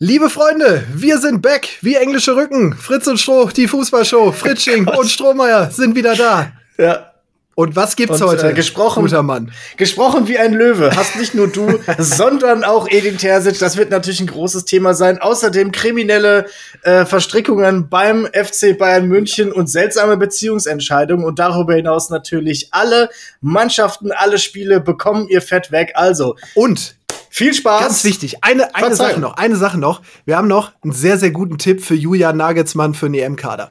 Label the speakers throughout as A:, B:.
A: Liebe Freunde, wir sind back, wie englische Rücken. Fritz und Stroh, die Fußballshow, Fritsching oh und Strohmeier sind wieder da.
B: Ja.
A: Und was gibt's
B: Und,
A: heute,
B: äh, gesprochen-
A: guter Mann?
B: Gesprochen wie ein Löwe. Hast nicht nur du, sondern auch Edin Terzic. Das wird natürlich ein großes Thema sein. Außerdem kriminelle äh, Verstrickungen beim FC Bayern München und seltsame Beziehungsentscheidungen. Und darüber hinaus natürlich alle Mannschaften, alle Spiele bekommen ihr Fett weg. Also,
A: Und
B: viel Spaß.
A: ganz wichtig, eine, eine
B: Verzeihung.
A: Sache noch, eine Sache noch. Wir haben noch einen sehr, sehr guten Tipp für Julian Nagelsmann für den EM-Kader.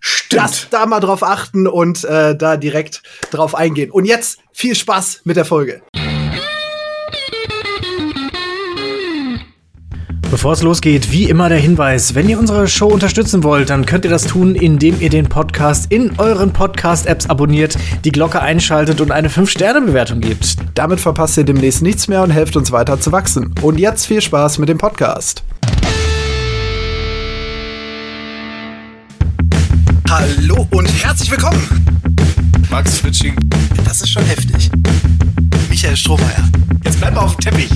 B: Stimmt.
A: Lasst da mal drauf achten und äh, da direkt drauf eingehen. Und jetzt viel Spaß mit der Folge.
C: Bevor es losgeht, wie immer der Hinweis, wenn ihr unsere Show unterstützen wollt, dann könnt ihr das tun, indem ihr den Podcast in euren Podcast-Apps abonniert, die Glocke einschaltet und eine 5-Sterne-Bewertung gebt.
A: Damit verpasst ihr demnächst nichts mehr und helft uns weiter zu wachsen. Und jetzt viel Spaß mit dem Podcast. Hallo und herzlich willkommen.
B: Max Fritsching.
A: Das ist schon heftig. Michael Strohmeier.
B: Jetzt bleib mal auf dem Teppich.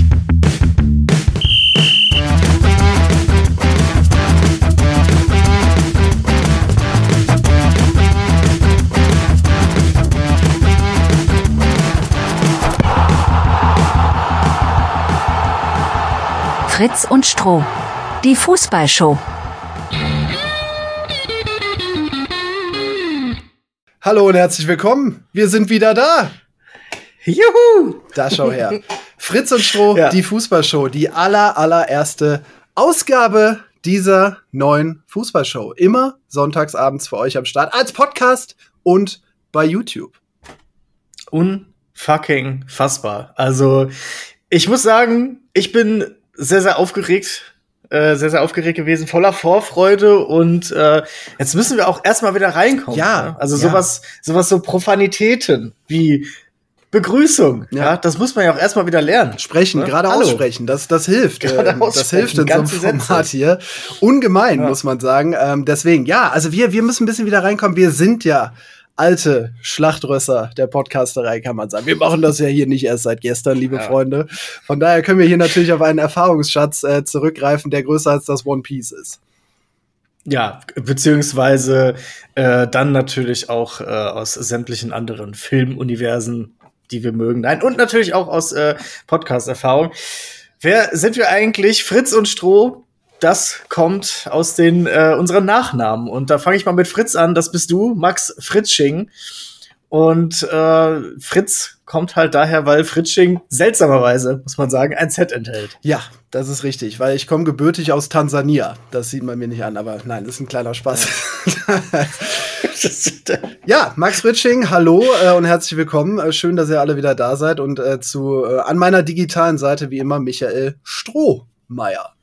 D: Fritz und Stroh. Die Fußballshow.
A: Hallo und herzlich willkommen. Wir sind wieder da.
B: Juhu.
A: Da schau her. Fritz und Stroh,
B: Ja.
A: die Fußballshow, die aller, allererste Ausgabe dieser neuen Fußballshow. Immer sonntagsabends für euch am Start als Podcast und bei YouTube.
B: unfucking fassbar. Also, ich muss sagen, ich bin sehr, sehr aufgeregt. Äh, sehr, sehr aufgeregt gewesen, voller Vorfreude und äh, jetzt müssen wir auch erstmal wieder reinkommen.
A: Ja,
B: ne? Also
A: ja.
B: sowas, sowas so Profanitäten wie Begrüßung.
A: Ja.
B: Ja, das muss man ja auch erstmal wieder lernen.
A: Sprechen,
B: Ne?
A: gerade
B: Hallo.
A: aussprechen, das, das hilft. Ähm, das hilft in so einem
B: ganze Sätze.
A: Format hier. Ungemein,
B: Ja.
A: muss man sagen. Ähm, deswegen, ja, also wir, wir müssen ein bisschen wieder reinkommen. Wir sind ja alte Schlachtrösser der Podcasterei, kann man sagen. Wir machen das ja hier nicht erst seit gestern, liebe
B: Ja.
A: Freunde. Von daher können wir hier natürlich auf einen Erfahrungsschatz äh, zurückgreifen, der größer als das One Piece ist.
B: Ja, beziehungsweise äh, dann natürlich auch äh, aus sämtlichen anderen Filmuniversen, die wir mögen. Nein, und natürlich auch aus äh, Podcast-Erfahrung. Wer sind wir eigentlich? Fritz und Stroh. Das kommt aus den äh, unseren Nachnamen. Und da fange ich mal mit Fritz an. Das bist du, Max Fritzsching. Und äh, Fritz kommt halt daher, weil Fritzsching seltsamerweise, muss man sagen, ein Z enthält.
A: Ja, das ist richtig, weil ich komme gebürtig aus Tansania. Das sieht man mir nicht an, aber nein, das ist ein kleiner Spaß. Ja, Max Ritsching, hallo äh, und herzlich willkommen. Äh, schön, dass ihr alle wieder da seid und äh, zu äh, an meiner digitalen Seite wie immer Michael Strohmeier.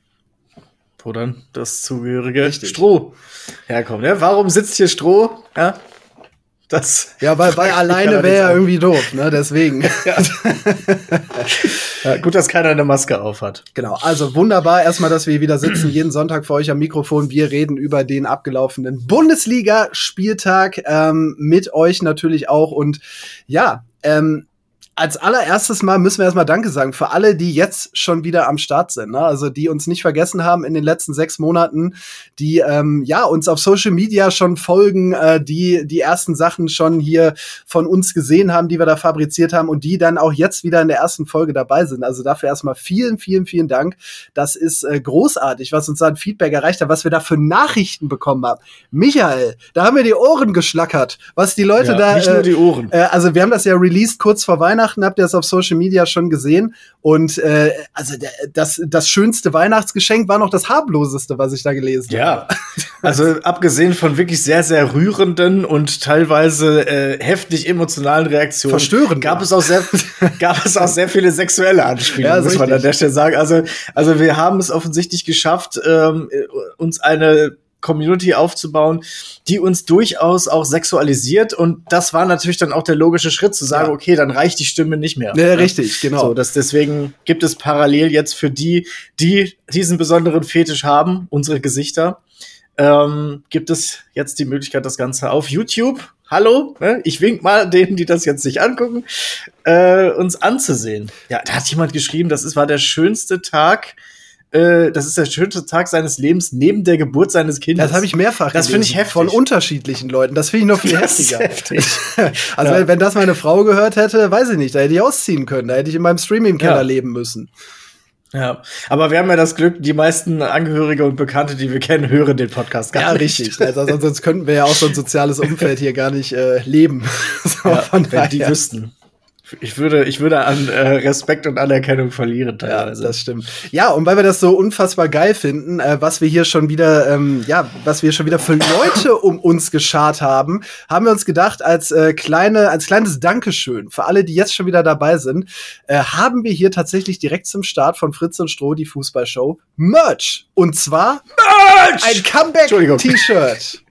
B: Wo dann das zugehörige
A: Richtig.
B: Stroh herkommt. Ja, warum sitzt hier Stroh? Ja, das.
A: Ja, weil, weil alleine wäre ja irgendwie doof, ne? Deswegen.
B: Ja, gut, dass keiner eine Maske auf hat.
A: Genau, also wunderbar erstmal, dass wir wieder sitzen, jeden Sonntag für euch am Mikrofon. Wir reden über den abgelaufenen Bundesliga-Spieltag ähm, mit euch natürlich auch. Und ja, ähm, als allererstes Mal müssen wir erstmal Danke sagen für alle, die jetzt schon wieder am Start sind. Ne? Also die uns nicht vergessen haben in den letzten sechs Monaten, die ähm, ja uns auf Social Media schon folgen, äh, die die ersten Sachen schon hier von uns gesehen haben, die wir da fabriziert haben und die dann auch jetzt wieder in der ersten Folge dabei sind. Also dafür erstmal vielen, vielen, vielen Dank. Das ist äh, großartig, was uns da an Feedback erreicht hat, was wir da für Nachrichten bekommen haben. Michael, da haben wir die Ohren geschlackert, was die Leute
B: Ja,
A: da.
B: nicht nur die Ohren.
A: Äh, also wir haben das ja released kurz vor Weihnachten, habt ihr das auf Social Media schon gesehen. Und äh, also das, das schönste Weihnachtsgeschenk war noch das harmloseste, was ich da gelesen habe.
B: Ja, also abgesehen von wirklich sehr, sehr rührenden und teilweise äh, heftig emotionalen Reaktionen,
A: Verstörend,
B: gab
A: ja.
B: es auch sehr, gab es auch sehr viele sexuelle Anspielungen,
A: Ja,
B: muss man
A: richtig.
B: an der Stelle sagen. Also, also wir haben es offensichtlich geschafft, ähm, uns eine Community aufzubauen, die uns durchaus auch sexualisiert und das war natürlich dann auch der logische Schritt zu sagen,
A: Ja.
B: okay, dann reicht die Stimme nicht mehr.
A: Ja, richtig, genau.
B: So, das deswegen gibt es parallel jetzt für die, die diesen besonderen Fetisch haben, unsere Gesichter, ähm, gibt es jetzt die Möglichkeit, das Ganze auf YouTube. Hallo, ne? ich wink mal denen, die das jetzt nicht angucken, äh, uns anzusehen. Ja, da hat jemand geschrieben, das ist, war der schönste Tag äh, das ist der schönste Tag seines Lebens neben der Geburt seines Kindes.
A: Das habe ich mehrfach
B: Das finde ich heftig.
A: Von unterschiedlichen Leuten. Das finde ich noch viel
B: Das
A: heftiger.
B: heftig.
A: also
B: Ja.
A: wenn, wenn das meine Frau gehört hätte, weiß ich nicht, da hätte ich ausziehen können. Da hätte ich in meinem Streaming-Keller
B: Ja.
A: leben müssen.
B: Ja, aber wir haben ja das Glück, die meisten Angehörige und Bekannte, die wir kennen, hören den Podcast gar
A: Ja,
B: nicht.
A: richtig. Also, sonst, könnten wir ja auch so ein soziales Umfeld hier gar nicht äh, leben. so,
B: Ja, wenn die
A: daher.
B: wüssten. Ich würde, ich würde an äh, Respekt und Anerkennung verlieren
A: Ja,
B: teilweise.
A: das stimmt. Ja, und weil wir das so unfassbar geil finden, äh, was wir hier schon wieder, ähm, ja, was wir schon wieder für Leute um uns geschart haben, haben wir uns gedacht, als äh, kleine, als kleines Dankeschön für alle, die jetzt schon wieder dabei sind, äh, haben wir hier tatsächlich direkt zum Start von Fritz und Stroh die Fußballshow Merch. Und zwar ein
B: Entschuldigung.
A: Comeback-T-Shirt.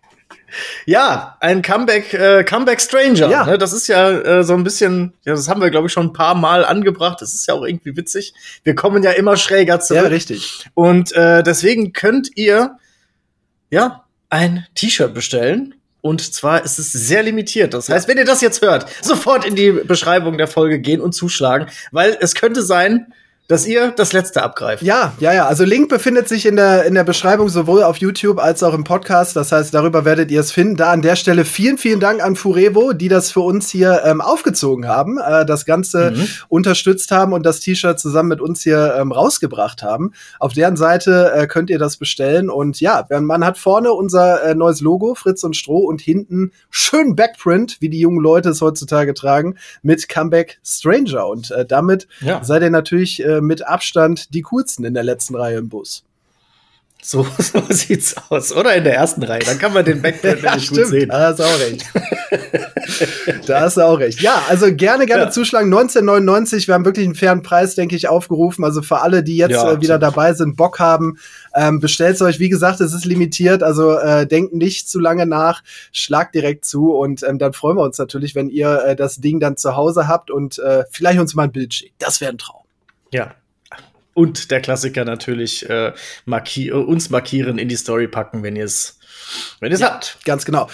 B: Ja, ein Comeback, äh, Comeback Stranger.
A: Ja.
B: Ne? Das ist ja äh, so ein bisschen, ja, das haben wir, glaube ich, schon ein paar Mal angebracht. Das ist ja auch irgendwie witzig. Wir kommen ja immer schräger
A: Ja,
B: zurück.
A: richtig.
B: und äh, deswegen könnt ihr ja ein T-Shirt bestellen. Und zwar ist es sehr limitiert. Das heißt, wenn ihr das jetzt hört, sofort in die Beschreibung der Folge gehen und zuschlagen, weil es könnte sein, dass ihr das letzte abgreift.
A: Ja, ja, ja. Also Link befindet sich in der, in der Beschreibung sowohl auf YouTube als auch im Podcast. Das heißt, darüber werdet ihr es finden. Da an der Stelle vielen, vielen Dank an Furevo, die das für uns hier ähm, aufgezogen haben, äh, das Ganze
B: Mhm.
A: unterstützt haben und das T-Shirt zusammen mit uns hier ähm, rausgebracht haben. Auf deren Seite äh, könnt ihr das bestellen. Und ja, man hat vorne unser äh, neues Logo, Fritz und Stroh, und hinten schön Backprint, wie die jungen Leute es heutzutage tragen, mit Comeback Stranger. Und äh, damit
B: Ja.
A: seid ihr natürlich äh, mit Abstand die coolsten in der letzten Reihe im Bus.
B: So, so sieht's aus. Oder in der ersten Reihe. Dann kann man den Backprint nämlich gut sehen.
A: Da hast du auch recht. da hast du auch recht. Ja, also gerne, gerne
B: Ja.
A: zuschlagen. 1999, wir haben wirklich einen fairen Preis, denke ich, aufgerufen. Also für alle, die jetzt
B: Ja,
A: äh, wieder dabei sind, Bock haben, ähm, bestellt euch. Wie gesagt, es ist limitiert, also äh, denkt nicht zu lange nach, schlagt direkt zu und ähm, dann freuen wir uns natürlich, wenn ihr äh, das Ding dann zu Hause habt und äh, vielleicht uns mal ein Bild schickt. Das wäre ein Traum.
B: Ja. Und der Klassiker natürlich äh, marki äh, uns markieren, in die Story packen, wenn ihr es wenn ihr es habt.
A: Ganz genau.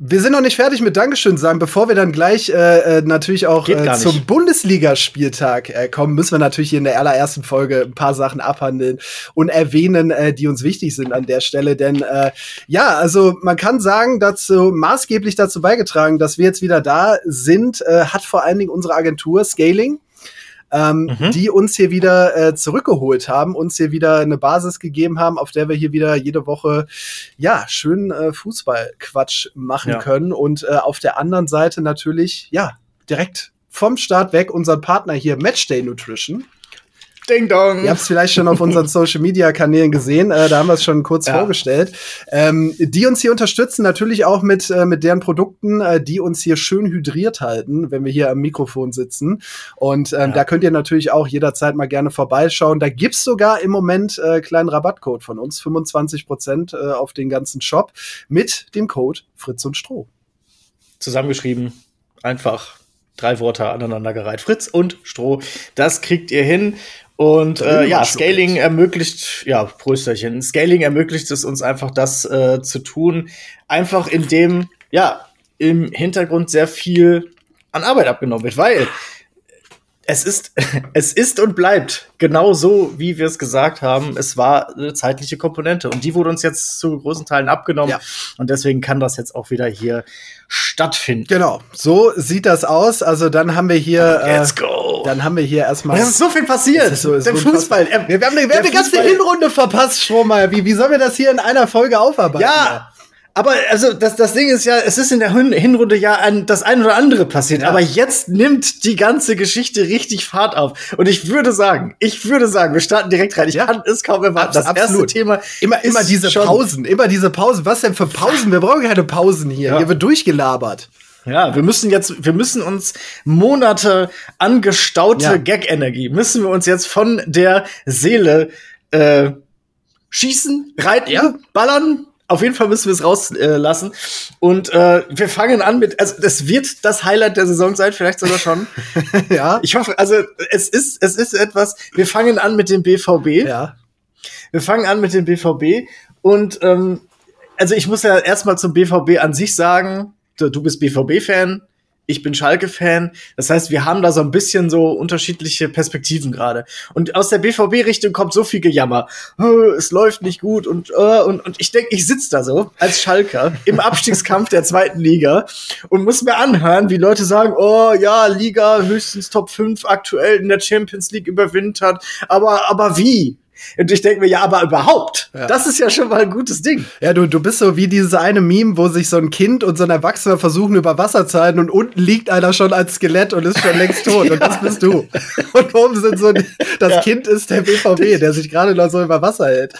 A: Wir sind noch nicht fertig mit Dankeschön sagen. Bevor wir dann gleich äh, äh, natürlich auch äh, zum Bundesligaspieltag äh, kommen, müssen wir natürlich hier in der allerersten Folge ein paar Sachen abhandeln und erwähnen, äh, die uns wichtig sind an der Stelle. Denn äh, ja, also man kann sagen, dazu maßgeblich dazu beigetragen, dass wir jetzt wieder da sind, äh, hat vor allen Dingen unsere Agentur Scaling ähm,
B: Mhm.
A: die uns hier wieder äh, zurückgeholt haben, uns hier wieder eine Basis gegeben haben, auf der wir hier wieder jede Woche ja schön äh, Fußballquatsch machen
B: Ja.
A: können und äh, auf der anderen Seite natürlich ja direkt vom Start weg unseren Partner hier Matchday Nutrition.
B: Ding dong.
A: Ihr habt es vielleicht schon auf unseren Social Media Kanälen gesehen, äh, da haben wir es schon kurz
B: Ja.
A: vorgestellt. Ähm, die uns hier unterstützen, natürlich auch mit, äh, mit deren Produkten, äh, die uns hier schön hydriert halten, wenn wir hier am Mikrofon sitzen. Und ähm,
B: Ja.
A: da könnt ihr natürlich auch jederzeit mal gerne vorbeischauen. Da gibt's sogar im Moment äh, kleinen Rabattcode von uns, 25 Prozent äh, auf den ganzen Shop mit dem Code Fritz und Stroh.
B: Zusammengeschrieben. Einfach drei Worte aneinandergereiht. Fritz und Stroh. Das kriegt ihr hin. Und äh, ja, Scaling ermöglicht, ja, Prösterchen. Scaling ermöglicht es uns einfach, das äh, zu tun. Einfach indem, ja, im Hintergrund sehr viel an Arbeit abgenommen wird, weil es ist, es ist und bleibt genau so, wie wir es gesagt haben. Es war eine zeitliche Komponente und die wurde uns jetzt zu großen Teilen abgenommen.
A: Ja.
B: Und deswegen kann das jetzt auch wieder hier stattfinden.
A: Genau, so sieht das aus. Also dann haben wir hier, äh,
B: Let's go!
A: dann haben wir hier erstmal.
B: Es ist so viel passiert.
A: So-
B: der Fußball.
A: unfassbar.
B: Er,
A: Wir, wir haben, wir haben eine ganze Hinrunde verpasst, Strohmeier. Wie, wie sollen wir das hier in einer Folge aufarbeiten?
B: Ja, aber also das, das Ding ist ja, es ist in der Hin- Hinrunde ja ein, das ein oder andere passiert,
A: Ja.
B: aber jetzt nimmt die ganze Geschichte richtig Fahrt auf. Und ich würde sagen, ich würde sagen, wir starten direkt rein. Ich
A: Ja.
B: kann es kaum erwarten. Das erste
A: absolut.
B: Thema
A: Immer, immer diese Pausen, immer diese Pausen. Was denn für Pausen? Wir brauchen keine Pausen hier.
B: Ja.
A: Hier wird durchgelabert.
B: Ja, wir müssen jetzt, wir müssen uns Monate angestaute
A: Ja.
B: Gag-Energie, müssen wir uns jetzt von der Seele äh, schießen, reiten,
A: Ja.
B: ballern. Auf jeden Fall müssen wir es rauslassen. Äh. Und äh, wir fangen an mit, also das wird das Highlight der Saison sein, vielleicht sogar schon.
A: ja.
B: Ich hoffe, also es ist, es ist etwas. Wir fangen an mit dem BVB.
A: Ja.
B: Wir fangen an mit dem BVB und ähm, also ich muss ja erstmal zum BVB an sich sagen, du, du bist BVB-Fan, ich bin Schalke-Fan. Das heißt, wir haben da so ein bisschen so unterschiedliche Perspektiven gerade. Und aus der BVB-Richtung kommt so viel Gejammer. Oh, es läuft nicht gut und, uh, und, und ich denke, ich sitze da so als Schalker im Abstiegskampf der zweiten Liga und muss mir anhören, wie Leute sagen, oh ja, Liga höchstens Top 5 aktuell in der Champions League überwintert. Aber, aber wie? Und ich denke mir, ja, aber überhaupt, ja. das ist ja schon mal ein gutes Ding.
A: Ja, du, du bist so wie dieses eine Meme, wo sich so ein Kind und so ein Erwachsener versuchen, über Wasser zu halten und unten liegt einer schon als Skelett und ist schon längst tot. ja. Und das bist du. Und oben sind so, das ja. Kind ist der BVB, der sich gerade noch so über Wasser hält.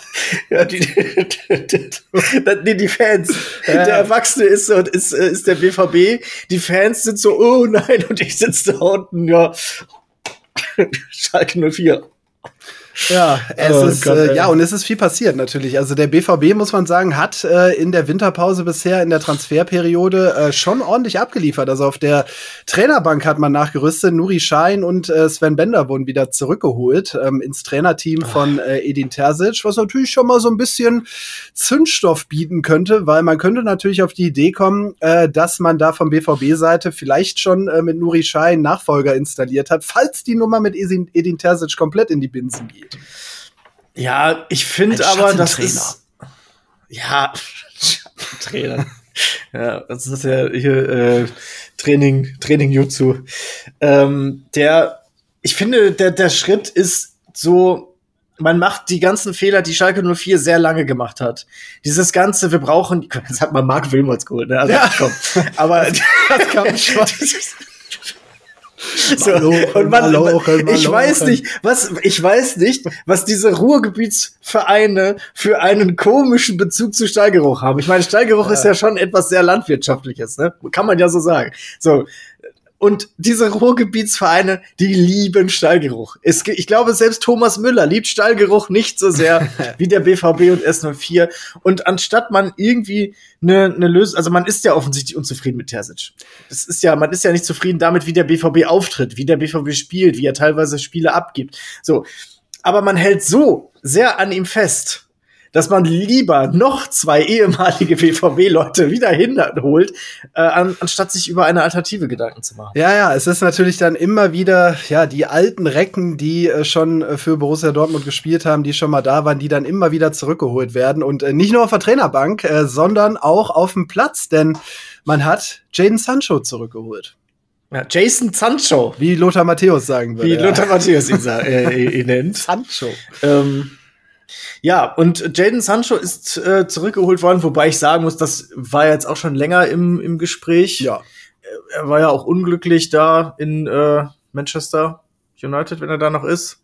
B: Ja, die, die, die Fans. Der Erwachsene ist, ist, ist der BVB. Die Fans sind so, oh nein, und ich sitze da unten, ja. Schalke 04.
A: Ja, es oh, ist, Gott, äh, ja, und es ist viel passiert natürlich. Also der BVB, muss man sagen, hat äh, in der Winterpause bisher in der Transferperiode äh, schon ordentlich abgeliefert. Also auf der Trainerbank hat man nachgerüstet. Nuri Schein und äh, Sven Bender wurden wieder zurückgeholt ähm, ins Trainerteam von äh, Edin Terzic, was natürlich schon mal so ein bisschen Zündstoff bieten könnte, weil man könnte natürlich auf die Idee kommen, äh, dass man da vom BVB-Seite vielleicht schon äh, mit Nuri Schein Nachfolger installiert hat, falls die Nummer mit Edin Terzic komplett in die Binsen geht.
B: Ja, ich finde aber, das ist. Ja, Trainer. ja, das ist ja hier äh, Training, Training Jutsu. Ähm, der, ich finde, der, der Schritt ist so, man macht die ganzen Fehler, die Schalke 04 sehr lange gemacht hat. Dieses ganze, wir brauchen, jetzt hat man Mark Wilmots geholt, ne? Also, ja. komm. Aber das kam schon. So, und man, Malochen, ich weiß nicht, was, ich weiß nicht, was diese Ruhrgebietsvereine für einen komischen Bezug zu Stallgeruch haben. Ich meine, Stallgeruch ja. ist ja schon etwas sehr landwirtschaftliches, ne? Kann man ja so sagen. So, und diese Ruhrgebietsvereine, die lieben Stallgeruch. Es, ich glaube, selbst Thomas Müller liebt Stallgeruch nicht so sehr wie der BVB und S04. Und anstatt man irgendwie eine, eine Lösung, also man ist ja offensichtlich unzufrieden mit Terzic. Das ist ja, man ist ja nicht zufrieden damit, wie der BVB auftritt, wie der BVB spielt, wie er teilweise Spiele abgibt. So. Aber man hält so sehr an ihm fest dass man lieber noch zwei ehemalige BVB-Leute wieder hinholt, äh, an, anstatt sich über eine Alternative Gedanken zu machen.
A: Ja, ja, es ist natürlich dann immer wieder, ja, die alten Recken, die äh, schon äh, für Borussia Dortmund gespielt haben, die schon mal da waren, die dann immer wieder zurückgeholt werden. Und äh, nicht nur auf der Trainerbank, äh, sondern auch auf dem Platz, denn man hat Jaden Sancho zurückgeholt.
B: Ja, Jason Sancho.
A: Wie Lothar Matthäus sagen würde.
B: Wie ja. Lothar Matthäus ihn, äh, ihn nennt.
A: Sancho.
B: Ähm, ja, und Jaden Sancho ist äh, zurückgeholt worden, wobei ich sagen muss, das war jetzt auch schon länger im, im Gespräch.
A: Ja.
B: Er war ja auch unglücklich da in äh, Manchester United, wenn er da noch ist.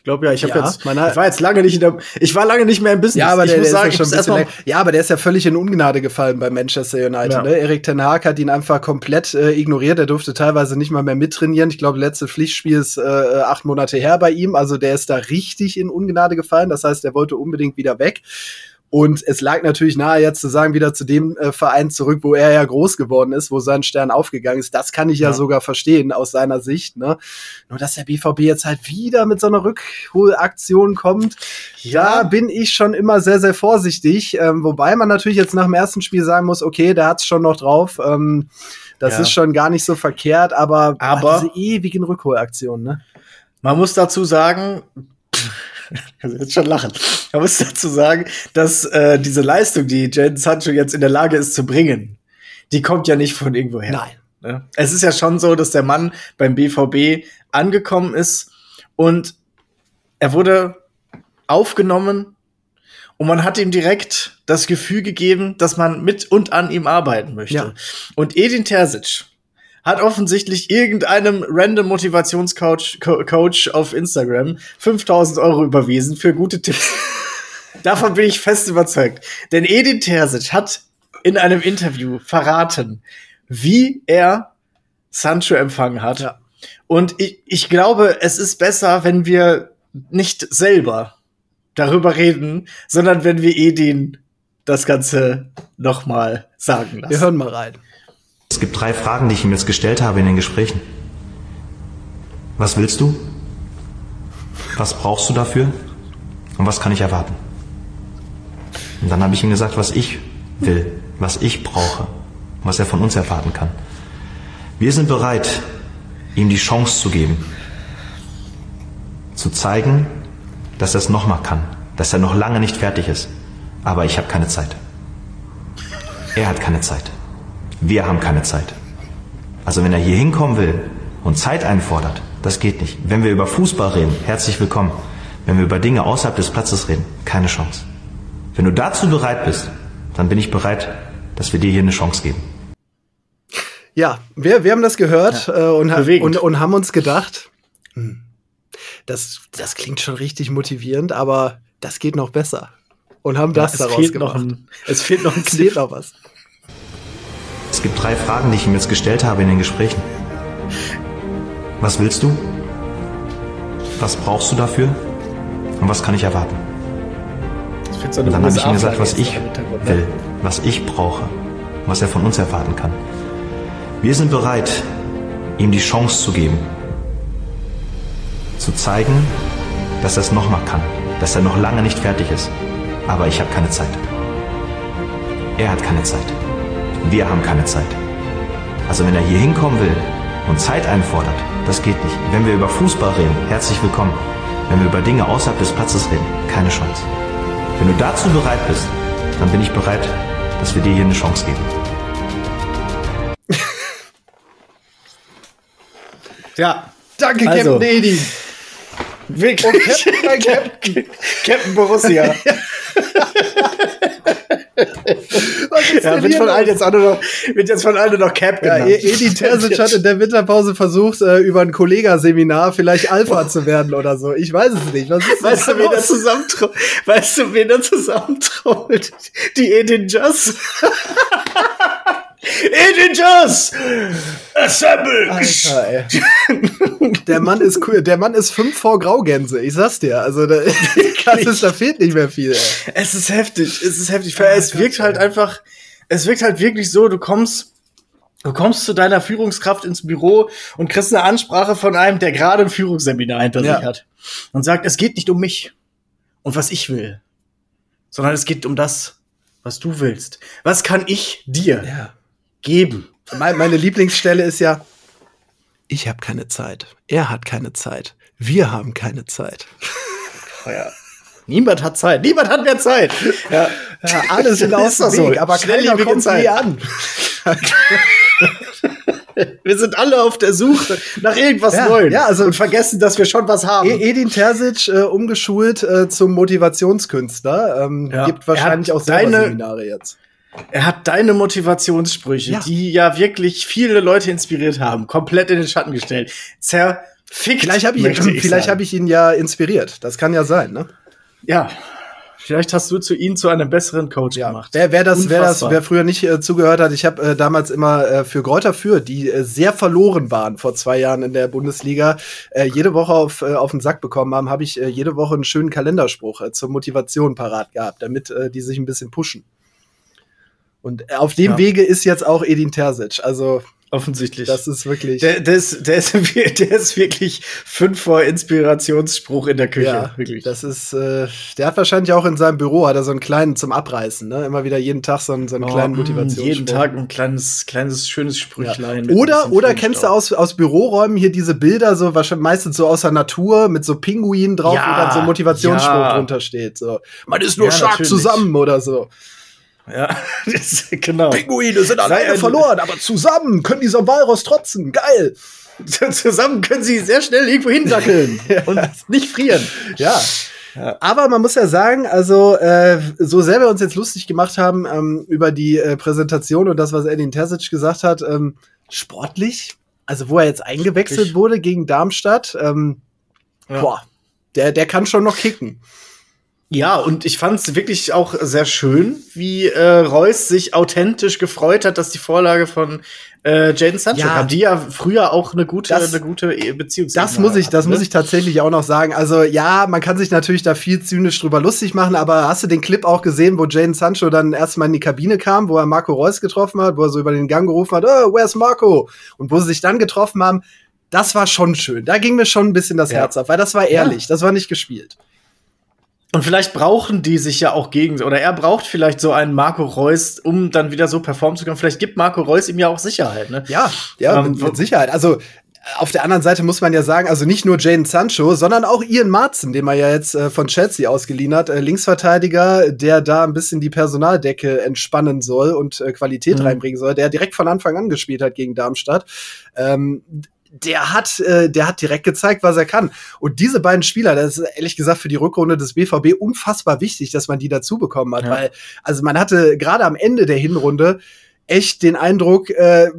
B: Ich glaube ja, ich habe ja, jetzt, ich war jetzt lange nicht in der, ich war lange nicht mehr im Business.
A: Ja, aber
B: ich
A: der, muss der sagen, ist ja, schon ja, aber der ist ja völlig in Ungnade gefallen bei Manchester United. Ja. Ne? Erik Ten Hag hat ihn einfach komplett äh, ignoriert. Er durfte teilweise nicht mal mehr mittrainieren. Ich glaube, letzte Pflichtspiel ist äh, acht Monate her bei ihm. Also der ist da richtig in Ungnade gefallen. Das heißt, er wollte unbedingt wieder weg. Und es lag natürlich nahe, jetzt zu sagen, wieder zu dem äh, Verein zurück, wo er ja groß geworden ist, wo sein Stern aufgegangen ist. Das kann ich ja, ja sogar verstehen aus seiner Sicht. Ne? Nur, dass der BVB jetzt halt wieder mit so einer Rückholaktion kommt, ja, bin ich schon immer sehr, sehr vorsichtig. Ähm, wobei man natürlich jetzt nach dem ersten Spiel sagen muss, okay, der hat's schon noch drauf. Ähm, das ja. ist schon gar nicht so verkehrt, aber,
B: aber
A: diese ewigen Rückholaktionen, ne?
B: Man muss dazu sagen, also jetzt schon lachen. Man muss dazu sagen, dass äh, diese Leistung, die Jaden Sancho jetzt in der Lage ist zu bringen, die kommt ja nicht von irgendwoher.
A: Nein.
B: Ne? Es ist ja schon so, dass der Mann beim BVB angekommen ist und er wurde aufgenommen und man hat ihm direkt das Gefühl gegeben, dass man mit und an ihm arbeiten möchte. Ja. Und Edin Terzic hat offensichtlich irgendeinem random Motivationscoach Co Coach auf Instagram 5000 Euro überwiesen für gute Tipps. Davon bin ich fest überzeugt. Denn Edin Terzic hat in einem Interview verraten, wie er Sancho empfangen hat. Ja. Und ich, ich glaube, es ist besser, wenn wir nicht selber darüber reden, sondern wenn wir Edin das Ganze nochmal sagen lassen.
A: Wir hören mal rein.
E: Es gibt drei Fragen, die ich ihm jetzt gestellt habe in den Gesprächen. Was willst du? Was brauchst du dafür? Und was kann ich erwarten? Und dann habe ich ihm gesagt, was ich will, was ich brauche, was er von uns erwarten kann. Wir sind bereit, ihm die Chance zu geben, zu zeigen, dass er es nochmal kann, dass er noch lange nicht fertig ist. Aber ich habe keine Zeit. Er hat keine Zeit. Wir haben keine Zeit. Also wenn er hier hinkommen will und Zeit einfordert, das geht nicht. Wenn wir über Fußball reden, herzlich willkommen. Wenn wir über Dinge außerhalb des Platzes reden, keine Chance. Wenn du dazu bereit bist, dann bin ich bereit, dass wir dir hier eine Chance geben.
A: Ja, wir, wir haben das gehört ja, äh, und, und, und haben uns gedacht, hm, das, das klingt schon richtig motivierend, aber das geht noch besser. Und haben das ja, daraus gemacht.
B: Ein, es fehlt noch ein es fehlt noch was.
E: Es gibt drei Fragen, die ich ihm jetzt gestellt habe in den Gesprächen. Was willst du? Was brauchst du dafür? Und was kann ich erwarten? So dann habe ich ihm gesagt, was ich ne? will, was ich brauche, was er von uns erwarten kann. Wir sind bereit, ihm die Chance zu geben, zu zeigen, dass er es nochmal kann, dass er noch lange nicht fertig ist. Aber ich habe keine Zeit. Er hat keine Zeit. Wir haben keine Zeit. Also wenn er hier hinkommen will und Zeit einfordert, das geht nicht. Wenn wir über Fußball reden, herzlich willkommen. Wenn wir über Dinge außerhalb des Platzes reden, keine Chance. Wenn du dazu bereit bist, dann bin ich bereit, dass wir dir hier eine Chance geben.
B: Ja.
A: Danke, also. Captain Edi.
B: Wirklich. Und Captain, Captain. Captain Borussia. ja, wird von allen jetzt auch nur noch, wird jetzt von allen noch Cap genannt. Ja,
A: Edi Terzic hat in der Winterpause versucht, äh, über ein Kollegaseminar vielleicht Alpha zu werden oder so. Ich weiß es nicht. Was ist
B: weißt, du, wen er zusammentraut? weißt du, wen er zusammentraut? Die Edin Just. Integers! Assemble!
A: Alter. Der Mann ist cool. Der Mann ist fünf vor Graugänse. Ich sag's dir. Also, da, ist, da fehlt nicht mehr viel. Ey.
B: Es ist heftig. Es ist heftig. Oh, es wirkt halt einfach, es wirkt halt wirklich so, du kommst, du kommst zu deiner Führungskraft ins Büro und kriegst eine Ansprache von einem, der gerade ein Führungsseminar hinter ja. sich hat. Und sagt, es geht nicht um mich und was ich will, sondern es geht um das, was du willst. Was kann ich dir?
A: Ja
B: geben.
A: Meine Lieblingsstelle ist ja, ich habe keine Zeit. Er hat keine Zeit. Wir haben keine Zeit.
B: Oh ja. Niemand hat Zeit. Niemand hat mehr Zeit.
A: Ja, ja alle sind aus dem Weg, so. aber keiner kommt Zeit. nie an.
B: wir sind alle auf der Suche nach irgendwas
A: ja,
B: Neuem
A: ja, also
B: und vergessen, dass wir schon was haben.
A: E- Edin Terzic äh, umgeschult äh, zum Motivationskünstler. Ähm, ja. Gibt wahrscheinlich auch selber Seminare jetzt.
B: Er hat deine Motivationssprüche, ja. die ja wirklich viele Leute inspiriert haben, komplett in den Schatten gestellt. Zerfickt.
A: Vielleicht habe ich, ich, vielleicht hab ich ihn ja inspiriert. Das kann ja sein, ne?
B: Ja. Vielleicht hast du zu ihm zu einem besseren Coach ja. gemacht.
A: Wer, wer das, wer das, wer früher nicht äh, zugehört hat, ich habe äh, damals immer äh, für Gräuter für, die äh, sehr verloren waren vor zwei Jahren in der Bundesliga, äh, jede Woche auf, äh, auf den Sack bekommen haben, habe ich äh, jede Woche einen schönen Kalenderspruch äh, zur Motivation parat gehabt, damit äh, die sich ein bisschen pushen. Und auf dem ja. Wege ist jetzt auch Edin Terzic. Also
B: offensichtlich.
A: Das ist wirklich.
B: Der, der, ist, der, ist, der ist wirklich fünf vor Inspirationsspruch in der Küche. Ja,
A: wirklich. Das ist, äh, der hat wahrscheinlich auch in seinem Büro hat er so einen kleinen zum Abreißen, ne? Immer wieder jeden Tag so einen, so einen oh, kleinen Motivationsspruch.
B: Jeden Tag ein kleines, kleines schönes Sprüchlein.
A: Ja. Oder, oder kennst du aus, aus Büroräumen hier diese Bilder, so wahrscheinlich meistens so aus der Natur mit so Pinguinen drauf, ja, wo dann so ein Motivationsspruch ja. drunter steht. So, man ist nur stark natürlich. zusammen oder so.
B: Ja, das, genau.
A: Pinguine sind alleine verloren, aber zusammen können die so Walross trotzen. Geil.
B: Zusammen können sie sehr schnell irgendwo hindackeln und nicht frieren.
A: Ja. ja. Aber man muss ja sagen, also äh, so sehr wir uns jetzt lustig gemacht haben ähm, über die äh, Präsentation und das, was Edin Terzic gesagt hat, ähm, sportlich, also wo er jetzt eingewechselt ich. wurde gegen Darmstadt, ähm, ja. boah, der, der kann schon noch kicken.
B: Ja, und ich fand es wirklich auch sehr schön, wie äh, Reus sich authentisch gefreut hat, dass die Vorlage von äh, Jaden Sancho ja, kam, die ja früher auch eine gute, das, eine gute e- Beziehung
A: Das muss ich, hat, das ne? muss ich tatsächlich auch noch sagen. Also ja, man kann sich natürlich da viel zynisch drüber lustig machen, aber hast du den Clip auch gesehen, wo Jaden Sancho dann erstmal in die Kabine kam, wo er Marco Reus getroffen hat, wo er so über den Gang gerufen hat, oh, where's Marco? Und wo sie sich dann getroffen haben, das war schon schön. Da ging mir schon ein bisschen das ja. Herz auf, weil das war ehrlich, ja. das war nicht gespielt.
B: Und vielleicht brauchen die sich ja auch gegen, oder er braucht vielleicht so einen Marco Reus, um dann wieder so performen zu können. Vielleicht gibt Marco Reus ihm ja auch Sicherheit, ne?
A: Ja, ja, ähm, mit, mit Sicherheit. Also, auf der anderen Seite muss man ja sagen, also nicht nur Jaden Sancho, sondern auch Ian Marzen, den man ja jetzt äh, von Chelsea ausgeliehen hat, äh, Linksverteidiger, der da ein bisschen die Personaldecke entspannen soll und äh, Qualität mhm. reinbringen soll, der direkt von Anfang an gespielt hat gegen Darmstadt. Ähm, der hat, äh, der hat direkt gezeigt, was er kann. Und diese beiden Spieler, das ist ehrlich gesagt für die Rückrunde des BVB unfassbar wichtig, dass man die dazu bekommen hat, ja. weil, also man hatte gerade am Ende der Hinrunde echt den Eindruck, äh,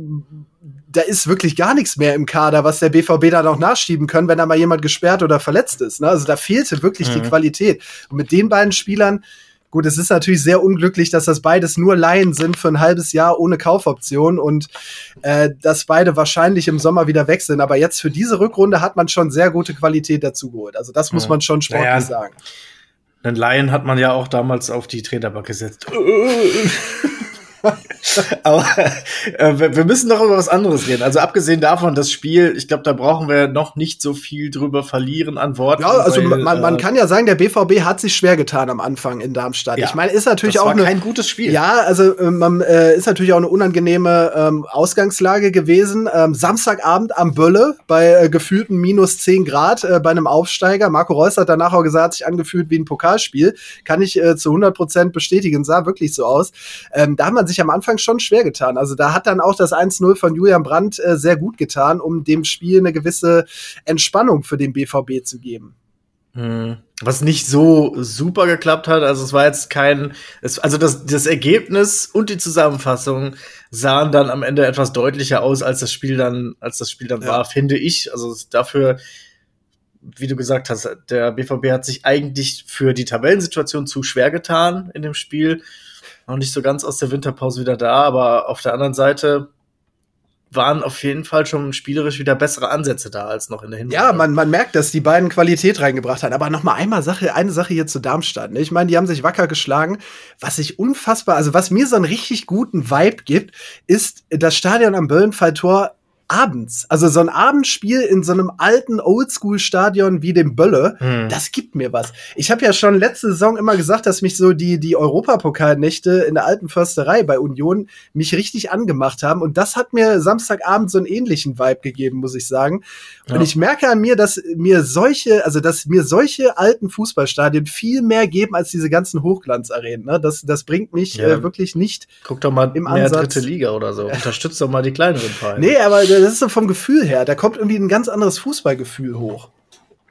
A: da ist wirklich gar nichts mehr im Kader, was der BVB da noch nachschieben können, wenn da mal jemand gesperrt oder verletzt ist. Ne? Also da fehlte wirklich mhm. die Qualität. Und mit den beiden Spielern, gut, es ist natürlich sehr unglücklich, dass das beides nur Laien sind für ein halbes Jahr ohne Kaufoption und äh, dass beide wahrscheinlich im Sommer wieder weg sind. Aber jetzt für diese Rückrunde hat man schon sehr gute Qualität dazu geholt. Also das muss man schon sportlich naja. sagen.
B: Den Laien hat man ja auch damals auf die Treterbank gesetzt. Aber äh, wir müssen noch über was anderes reden. Also abgesehen davon, das Spiel, ich glaube, da brauchen wir noch nicht so viel drüber verlieren an Worten.
A: Ja, also weil, man, man äh, kann ja sagen, der BVB hat sich schwer getan am Anfang in Darmstadt. Ja, ich meine, ist natürlich das auch
B: war kein gutes Spiel.
A: Ja, also äh, man äh, ist natürlich auch eine unangenehme ähm, Ausgangslage gewesen. Ähm, Samstagabend am Bölle bei äh, gefühlten minus 10 Grad bei einem Aufsteiger. Marco Reus hat danach auch gesagt, sich angefühlt wie ein Pokalspiel. Kann ich zu 100 Prozent bestätigen. Sah wirklich so aus. Ähm, da hat man sich am Anfang schon schwer getan. Also da hat dann auch das 1-0 von Julian Brandt äh, sehr gut getan, um dem Spiel eine gewisse Entspannung für den BVB zu geben.
B: Hm. Was nicht so super geklappt hat, also es war jetzt kein, es, also das, das Ergebnis und die Zusammenfassung sahen dann am Ende etwas deutlicher aus, als das Spiel dann, als das Spiel dann ja. war, finde ich. Also dafür, wie du gesagt hast, der BVB hat sich eigentlich für die Tabellensituation zu schwer getan in dem Spiel noch nicht so ganz aus der Winterpause wieder da, aber auf der anderen Seite waren auf jeden Fall schon spielerisch wieder bessere Ansätze da als noch in der Hinrunde.
A: Ja, man, man merkt, dass die beiden Qualität reingebracht haben. Aber noch mal einmal Sache, eine Sache hier zu Darmstadt. Ne? Ich meine, die haben sich wacker geschlagen. Was ich unfassbar, also was mir so einen richtig guten Vibe gibt, ist das Stadion am Böllenfalltor abends. Also so ein Abendspiel in so einem alten Oldschool-Stadion wie dem Bölle, hm. das gibt mir was. Ich habe ja schon letzte Saison immer gesagt, dass mich so die, die Europapokalnächte in der alten Försterei bei Union mich richtig angemacht haben. Und das hat mir Samstagabend so einen ähnlichen Vibe gegeben, muss ich sagen. Ja. Und ich merke an mir, dass mir solche, also dass mir solche alten Fußballstadien viel mehr geben als diese ganzen Hochglanzarenen. Ne? Das, das bringt mich ja. äh, wirklich nicht.
B: Guck doch mal im mehr Ansatz. dritte Liga oder so. Unterstützt doch mal die kleineren Vereine.
A: Nee, aber das ist so vom Gefühl her. Da kommt irgendwie ein ganz anderes Fußballgefühl hoch.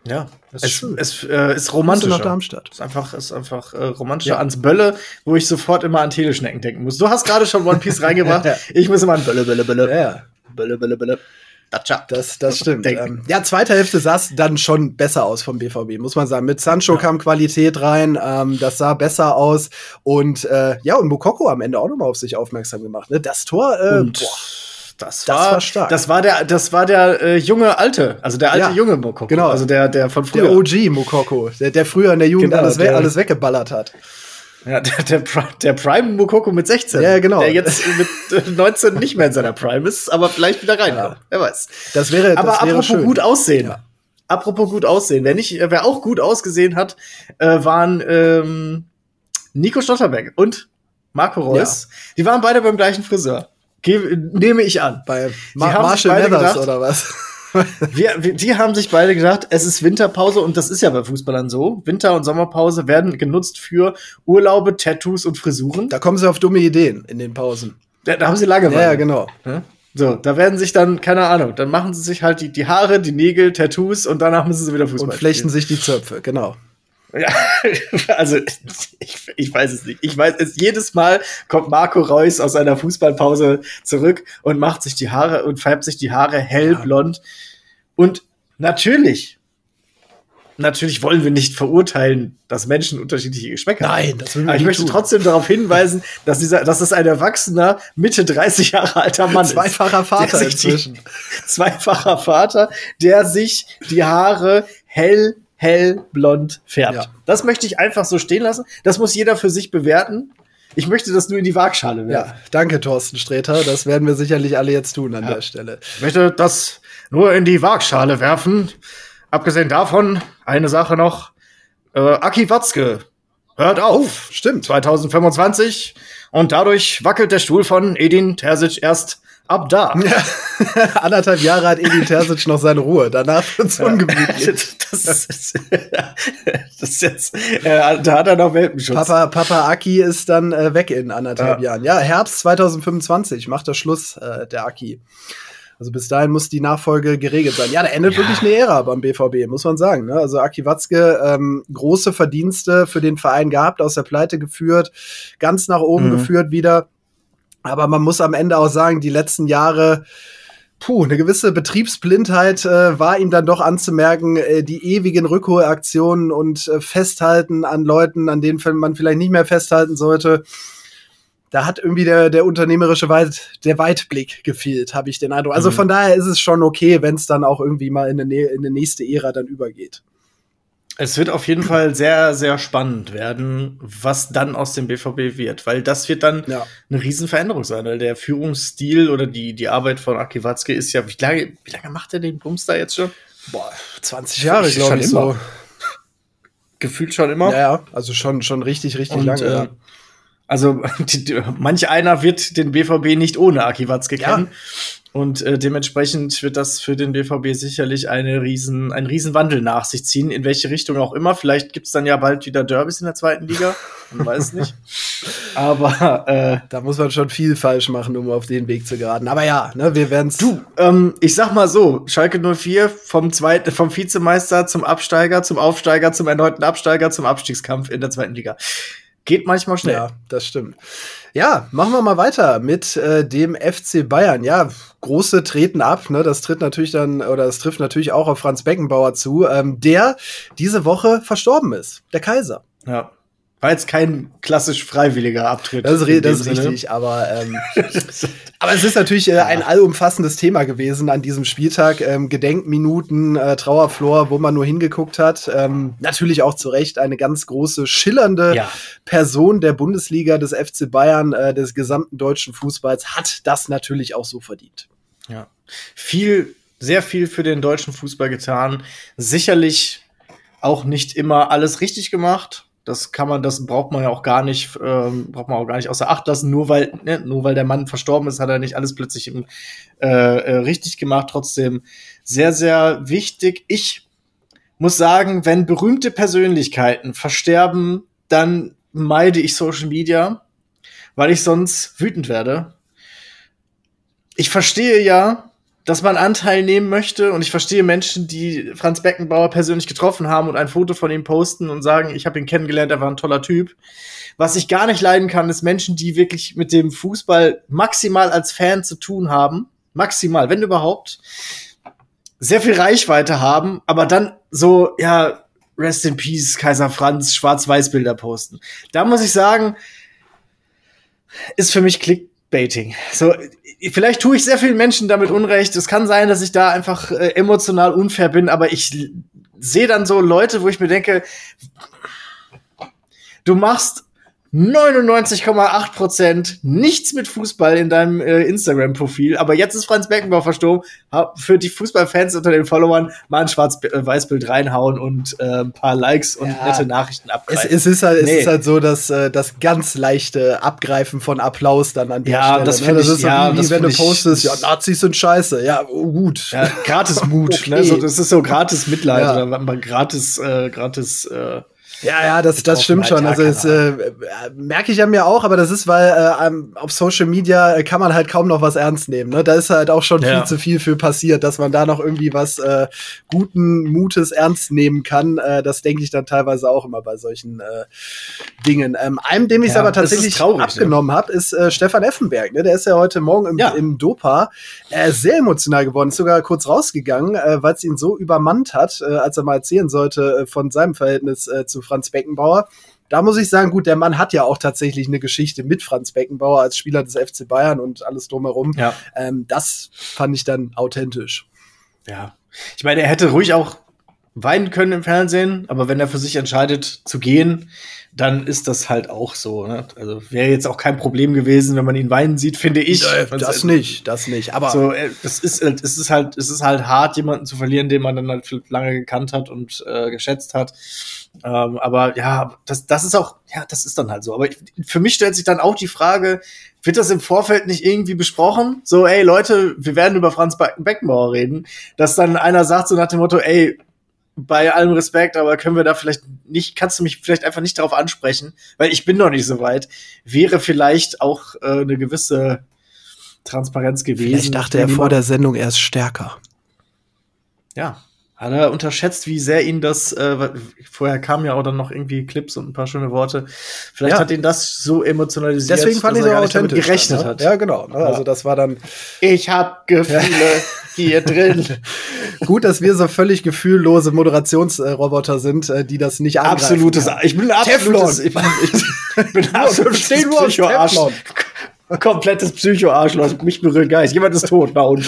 B: Ja, es, ist, es äh, ist romantischer.
A: Nach Darmstadt.
B: Es ist einfach, ist einfach äh, romantischer ja. ans Bölle, wo ich sofort immer an Teleschnecken denken muss. Du hast gerade schon One Piece reingebracht. Ich muss immer an Bölle, Bölle, Bölle.
A: Ja. Bölle, Bölle, Bölle. Das, das stimmt. Ähm, ja, zweite Hälfte sah es dann schon besser aus vom BVB, muss man sagen. Mit Sancho ja. kam Qualität rein, ähm, das sah besser aus. Und äh, ja, und Mokoko am Ende auch nochmal auf sich aufmerksam gemacht. Ne? Das Tor, äh,
B: und boah das war, das war stark. Das war der, das war der äh, junge Alte, also der alte ja, junge Mokoko.
A: Genau. Also der, der von früher. Der OG Mokoko, der, der früher in der Jugend genau, alles, we alles weggeballert hat.
B: Ja, der, der, der Prime Mokoko mit 16.
A: Ja, genau.
B: Der jetzt mit 19 nicht mehr in seiner Prime ist, aber vielleicht wieder reinkommt. Ja. Wer weiß.
A: Das wäre,
B: aber
A: das
B: apropos
A: schön.
B: gut aussehen. Ja. Apropos gut aussehen. Wer nicht, wer auch gut ausgesehen hat, äh, waren ähm, Nico Stotterbeck und Marco Reus. Ja. Die waren beide beim gleichen Friseur. Ge nehme ich an.
A: Bei Ma Marshall Mathers oder was?
B: wir, wir, die haben sich beide gedacht, es ist Winterpause und das ist ja bei Fußballern so. Winter- und Sommerpause werden genutzt für Urlaube, Tattoos und Frisuren.
A: Da kommen sie auf dumme Ideen in den Pausen.
B: Da, da haben sie lange
A: Ja, ja, genau.
B: Ja? So, da werden sich dann, keine Ahnung, dann machen sie sich halt die, die Haare, die Nägel, Tattoos und danach müssen sie wieder Fußball
A: Und flechten spielen. sich die Zöpfe, genau.
B: Ja, also ich, ich weiß es nicht. Ich weiß es, jedes Mal kommt Marco Reus aus einer Fußballpause zurück und macht sich die Haare und färbt sich die Haare hellblond. Und natürlich, natürlich wollen wir nicht verurteilen, dass Menschen unterschiedliche Geschmäcker
A: haben. Nein, das will
B: Aber ich möchte tun. trotzdem darauf hinweisen, dass dieser, dass es ein erwachsener, Mitte 30 Jahre alter Mann
A: zweifacher
B: ist.
A: Vater inzwischen. Die,
B: zweifacher Vater, der sich die Haare hell hellblond färbt. Ja. Das möchte ich einfach so stehen lassen. Das muss jeder für sich bewerten. Ich möchte das nur in die Waagschale werfen.
A: Ja, danke, Thorsten Sträter. Das werden wir sicherlich alle jetzt tun an ja. der Stelle.
B: Ich möchte das nur in die Waagschale werfen. Abgesehen davon, eine Sache noch. äh, Aki Watzke hört auf.
A: Oh, stimmt.
B: 2025 und dadurch wackelt der Stuhl von Edin Terzic erst ab da.
A: Ja. Anderthalb Jahre hat Edin Terzic noch seine Ruhe. Danach wird's ja. ungemütlich.
B: Das, ist, das ist jetzt, äh, da hat er noch Welpenschutz.
A: Papa, Papa Aki ist dann äh, weg in anderthalb ja. Jahren. Ja, Herbst 2025 macht der Schluss, äh, der Aki. Also bis dahin muss die Nachfolge geregelt sein. Ja, da endet ja. wirklich eine Ära beim BVB, muss man sagen. Ne? Also Aki Watzke, ähm, große Verdienste für den Verein gehabt, aus der Pleite geführt, ganz nach oben mhm. geführt wieder. Aber man muss am Ende auch sagen, die letzten Jahre, puh, eine gewisse Betriebsblindheit äh, war ihm dann doch anzumerken. Äh, die ewigen Rückholaktionen und äh, Festhalten an Leuten, an denen man vielleicht nicht mehr festhalten sollte da hat irgendwie der, der unternehmerische Weit, der Weitblick gefehlt, habe ich den Eindruck. Also mhm. von daher ist es schon okay, wenn es dann auch irgendwie mal in eine, in eine nächste Ära dann übergeht.
B: Es wird auf jeden Fall sehr, sehr spannend werden, was dann aus dem BVB wird, weil das wird dann ja. eine Riesenveränderung sein, weil der Führungsstil oder die, die Arbeit von Aki Watzke ist ja, wie lange, wie lange macht er den Bums da jetzt schon?
A: Boah, 20 Jahre, glaube ich,
B: so. Gefühlt schon immer.
A: Ja, ja, also schon, schon richtig, richtig Und, lange. Äh, ja.
B: Also die, die, manch einer wird den BVB nicht ohne Aki Watzke kennen. Und äh, dementsprechend wird das für den BVB sicherlich eine riesen, ein Riesenwandel nach sich ziehen, in welche Richtung auch immer. Vielleicht gibt's dann ja bald wieder Derbys in der zweiten Liga. Man weiß nicht. Aber äh,
A: da muss man schon viel falsch machen, um auf den Weg zu geraten. Aber ja, ne, wir werden's.
B: Du, ähm, ich sag mal so: Schalke 04 vom zweiten, vom Vizemeister zum Absteiger, zum Aufsteiger, zum erneuten Absteiger, zum Abstiegskampf in der zweiten Liga. Geht manchmal schnell.
A: Ja, das stimmt. Ja, machen wir mal weiter mit äh, dem FC Bayern. Ja, große treten ab. Ne? Das tritt natürlich dann, oder das trifft natürlich auch auf Franz Beckenbauer zu, ähm, der diese Woche verstorben ist. Der Kaiser.
B: Ja. War jetzt kein klassisch freiwilliger Abtritt.
A: Das, ist, das ist richtig, aber, ähm, aber es ist natürlich äh, ein allumfassendes Thema gewesen an diesem Spieltag. Ähm, Gedenkminuten, äh, Trauerflor, wo man nur hingeguckt hat. Ähm, natürlich auch zu Recht eine ganz große, schillernde ja. Person der Bundesliga, des FC Bayern, äh, des gesamten deutschen Fußballs, hat das natürlich auch so verdient.
B: Ja. Viel, sehr viel für den deutschen Fußball getan. Sicherlich auch nicht immer alles richtig gemacht das kann man, das braucht man ja auch gar nicht, ähm, braucht man auch gar nicht außer Acht lassen. Nur weil, ne, nur weil der Mann verstorben ist, hat er nicht alles plötzlich im, äh, äh, richtig gemacht. Trotzdem sehr, sehr wichtig. Ich muss sagen, wenn berühmte Persönlichkeiten versterben, dann meide ich Social Media, weil ich sonst wütend werde. Ich verstehe ja, dass man Anteil nehmen möchte. Und ich verstehe Menschen, die Franz Beckenbauer persönlich getroffen haben und ein Foto von ihm posten und sagen, ich habe ihn kennengelernt, er war ein toller Typ. Was ich gar nicht leiden kann, ist Menschen, die wirklich mit dem Fußball maximal als Fan zu tun haben. Maximal, wenn überhaupt. Sehr viel Reichweite haben, aber dann so, ja, Rest in Peace, Kaiser Franz, Schwarz-Weiß-Bilder posten. Da muss ich sagen, ist für mich Clickbaiting. So, vielleicht tue ich sehr vielen Menschen damit Unrecht. Es kann sein, dass ich da einfach äh, emotional unfair bin, aber ich sehe dann so Leute, wo ich mir denke, du machst 99,8 Prozent nichts mit Fußball in deinem äh, Instagram-Profil. Aber jetzt ist Franz Beckenbauer verstorben. Für die Fußballfans unter den Followern mal ein Schwarz-Weiß-Bild reinhauen und äh, ein paar Likes und ja, nette Nachrichten abgreifen.
A: Es, es, ist, halt, nee. es ist halt so, dass äh, das ganz leichte Abgreifen von Applaus dann an der
B: ja,
A: Stelle.
B: Das, ne? das ist ja,
A: wie,
B: das
A: wenn du postest, ja, Nazis sind scheiße. Ja, oh, gut. Ja,
B: gratis Mut. okay. ne? so, das ist so gratis Mitleid ja. oder gratis, äh, gratis äh,
A: ja, ja, das, das stimmt schon. Also das äh, merke ich ja mir auch, aber das ist, weil äh, auf Social Media kann man halt kaum noch was ernst nehmen. Ne? Da ist halt auch schon ja. viel zu viel für passiert, dass man da noch irgendwie was äh, guten Mutes ernst nehmen kann. Äh, das denke ich dann teilweise auch immer bei solchen äh, Dingen. Ähm, einem, dem ich es ja, aber tatsächlich traurig, abgenommen ja. habe, ist äh, Stefan Effenberg. Ne? Der ist ja heute Morgen im, ja. im Dopa äh, sehr emotional geworden, ist sogar kurz rausgegangen, äh, weil es ihn so übermannt hat, äh, als er mal erzählen sollte äh, von seinem Verhältnis äh, zu Franz Beckenbauer. Da muss ich sagen, gut, der Mann hat ja auch tatsächlich eine Geschichte mit Franz Beckenbauer als Spieler des FC Bayern und alles drumherum. Ja. Ähm, das fand ich dann authentisch.
B: Ja. Ich meine, er hätte ruhig auch weinen können im Fernsehen, aber wenn er für sich entscheidet zu gehen, dann ist das halt auch so. Ne? Also wäre jetzt auch kein Problem gewesen, wenn man ihn weinen sieht, finde ich.
A: das nicht, das nicht. Aber
B: so, äh, das ist, äh, es ist halt, es ist halt hart, jemanden zu verlieren, den man dann halt lange gekannt hat und äh, geschätzt hat. Ähm, aber ja, das, das ist auch, ja, das ist dann halt so. Aber für mich stellt sich dann auch die Frage, wird das im Vorfeld nicht irgendwie besprochen? So, ey Leute, wir werden über Franz Beckenbauer reden, dass dann einer sagt so nach dem Motto, ey, bei allem Respekt, aber können wir da vielleicht nicht, kannst du mich vielleicht einfach nicht darauf ansprechen, weil ich bin noch nicht so weit, wäre vielleicht auch äh, eine gewisse Transparenz gewesen.
A: Ich dachte er vor der Sendung erst stärker.
B: Ja, hat er unterschätzt, wie sehr ihn das, äh, vorher kamen ja auch dann noch irgendwie Clips und ein paar schöne Worte. Vielleicht ja. hat ihn das so emotionalisiert,
A: Deswegen fand ich so authentisch
B: gerechnet dann, ne? hat.
A: Ja, genau. Ne? Also das war dann.
B: Ich hab Gefühle hier drin.
A: Gut, dass wir so völlig gefühllose Moderationsroboter sind, äh, die das nicht
B: angreifen. Absolutes. Kann. Ich bin absolutes.
A: Ich bin, ich bin absolutes Teflon
B: komplettes Psycho-Arschloch. Mich berührt gar nicht. Jemand ist tot bei uns.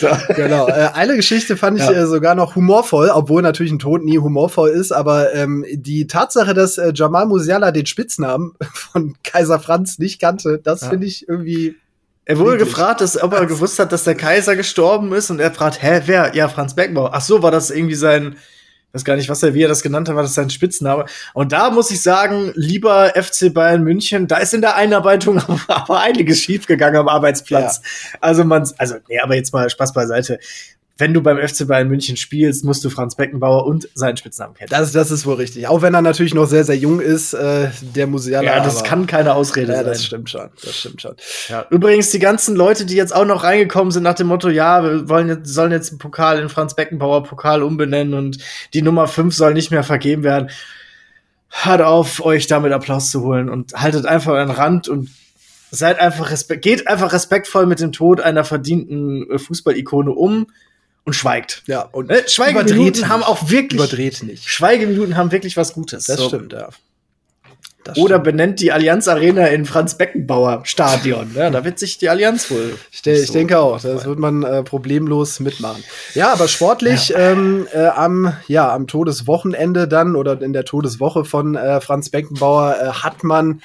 A: So. Genau. Äh, eine Geschichte fand ich ja. äh, sogar noch humorvoll, obwohl natürlich ein Tod nie humorvoll ist. Aber ähm, die Tatsache, dass äh, Jamal Musiala den Spitznamen von Kaiser Franz nicht kannte, das ja. finde ich irgendwie
B: er wurde Wirklich? gefragt, dass, ob er gewusst hat, dass der Kaiser gestorben ist und er fragt, hä, wer? Ja, Franz Beckenbauer. Ach so, war das irgendwie sein, weiß gar nicht, was er, wie er das genannt hat, war das sein Spitzname. Und da muss ich sagen, lieber FC Bayern München, da ist in der Einarbeitung aber einiges schiefgegangen am Arbeitsplatz. Ja. Also man, also, nee, aber jetzt mal Spaß beiseite wenn du beim FC Bayern München spielst, musst du Franz Beckenbauer und seinen Spitznamen kennen.
A: Das, das ist wohl richtig. Auch wenn er natürlich noch sehr, sehr jung ist, äh, der Musiala.
B: Ja, das kann keine Ausrede ja, sein.
A: Das stimmt schon. Das stimmt schon.
B: Ja. Übrigens, die ganzen Leute, die jetzt auch noch reingekommen sind nach dem Motto, ja, wir wollen jetzt, sollen jetzt den Pokal in Franz Beckenbauer Pokal umbenennen und die Nummer 5 soll nicht mehr vergeben werden. Hört auf, euch damit Applaus zu holen und haltet einfach einen Rand und seid einfach respekt, geht einfach respektvoll mit dem Tod einer verdienten äh, Fußballikone um und schweigt.
A: Ja, und
B: äh, Schweigeminuten haben auch wirklich
A: überdreht nicht.
B: Schweigeminuten haben wirklich was Gutes.
A: Das so. stimmt, ja.
B: Das Oder stimmt. benennt die Allianz Arena in Franz Beckenbauer Stadion. Ja, da wird sich die Allianz wohl.
A: Ich, ich so denke auch, das wird man äh, problemlos mitmachen. Ja, aber sportlich ja. Ähm, äh, am, ja, am Todeswochenende dann oder in der Todeswoche von äh, Franz Beckenbauer äh, hat man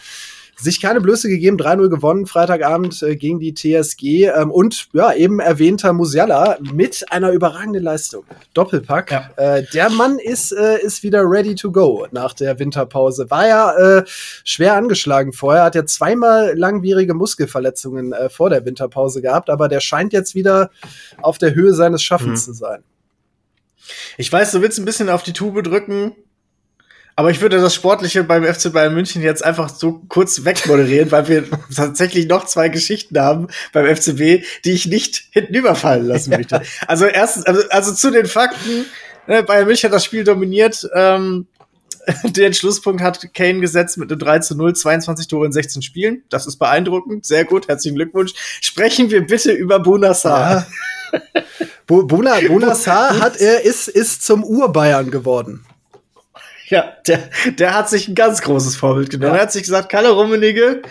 A: sich keine Blöße gegeben, 3-0 gewonnen, Freitagabend äh, gegen die TSG ähm, und ja, eben erwähnter Musiala mit einer überragenden Leistung. Doppelpack. Ja. Äh, der Mann ist, äh, ist wieder ready to go nach der Winterpause. War ja äh, schwer angeschlagen vorher, hat ja zweimal langwierige Muskelverletzungen äh, vor der Winterpause gehabt, aber der scheint jetzt wieder auf der Höhe seines Schaffens mhm. zu sein.
B: Ich weiß, du willst ein bisschen auf die Tube drücken, aber ich würde das Sportliche beim FC Bayern München jetzt einfach so kurz wegmoderieren, weil wir tatsächlich noch zwei Geschichten haben beim FCB, die ich nicht hinten überfallen lassen möchte. Also erstens, also, also zu den Fakten, ne, Bayern München hat das Spiel dominiert, ähm, den Schlusspunkt hat Kane gesetzt mit einem 3 zu 0, 22 Tore in 16 Spielen. Das ist beeindruckend. Sehr gut. Herzlichen Glückwunsch. Sprechen wir bitte über Bunassar.
A: Ja. Buna, Bunassar hat er ist, ist zum Urbayern geworden.
B: Ja, der, der hat sich ein ganz großes Vorbild genommen. Ja. Er hat sich gesagt, Kalle Rummenigge,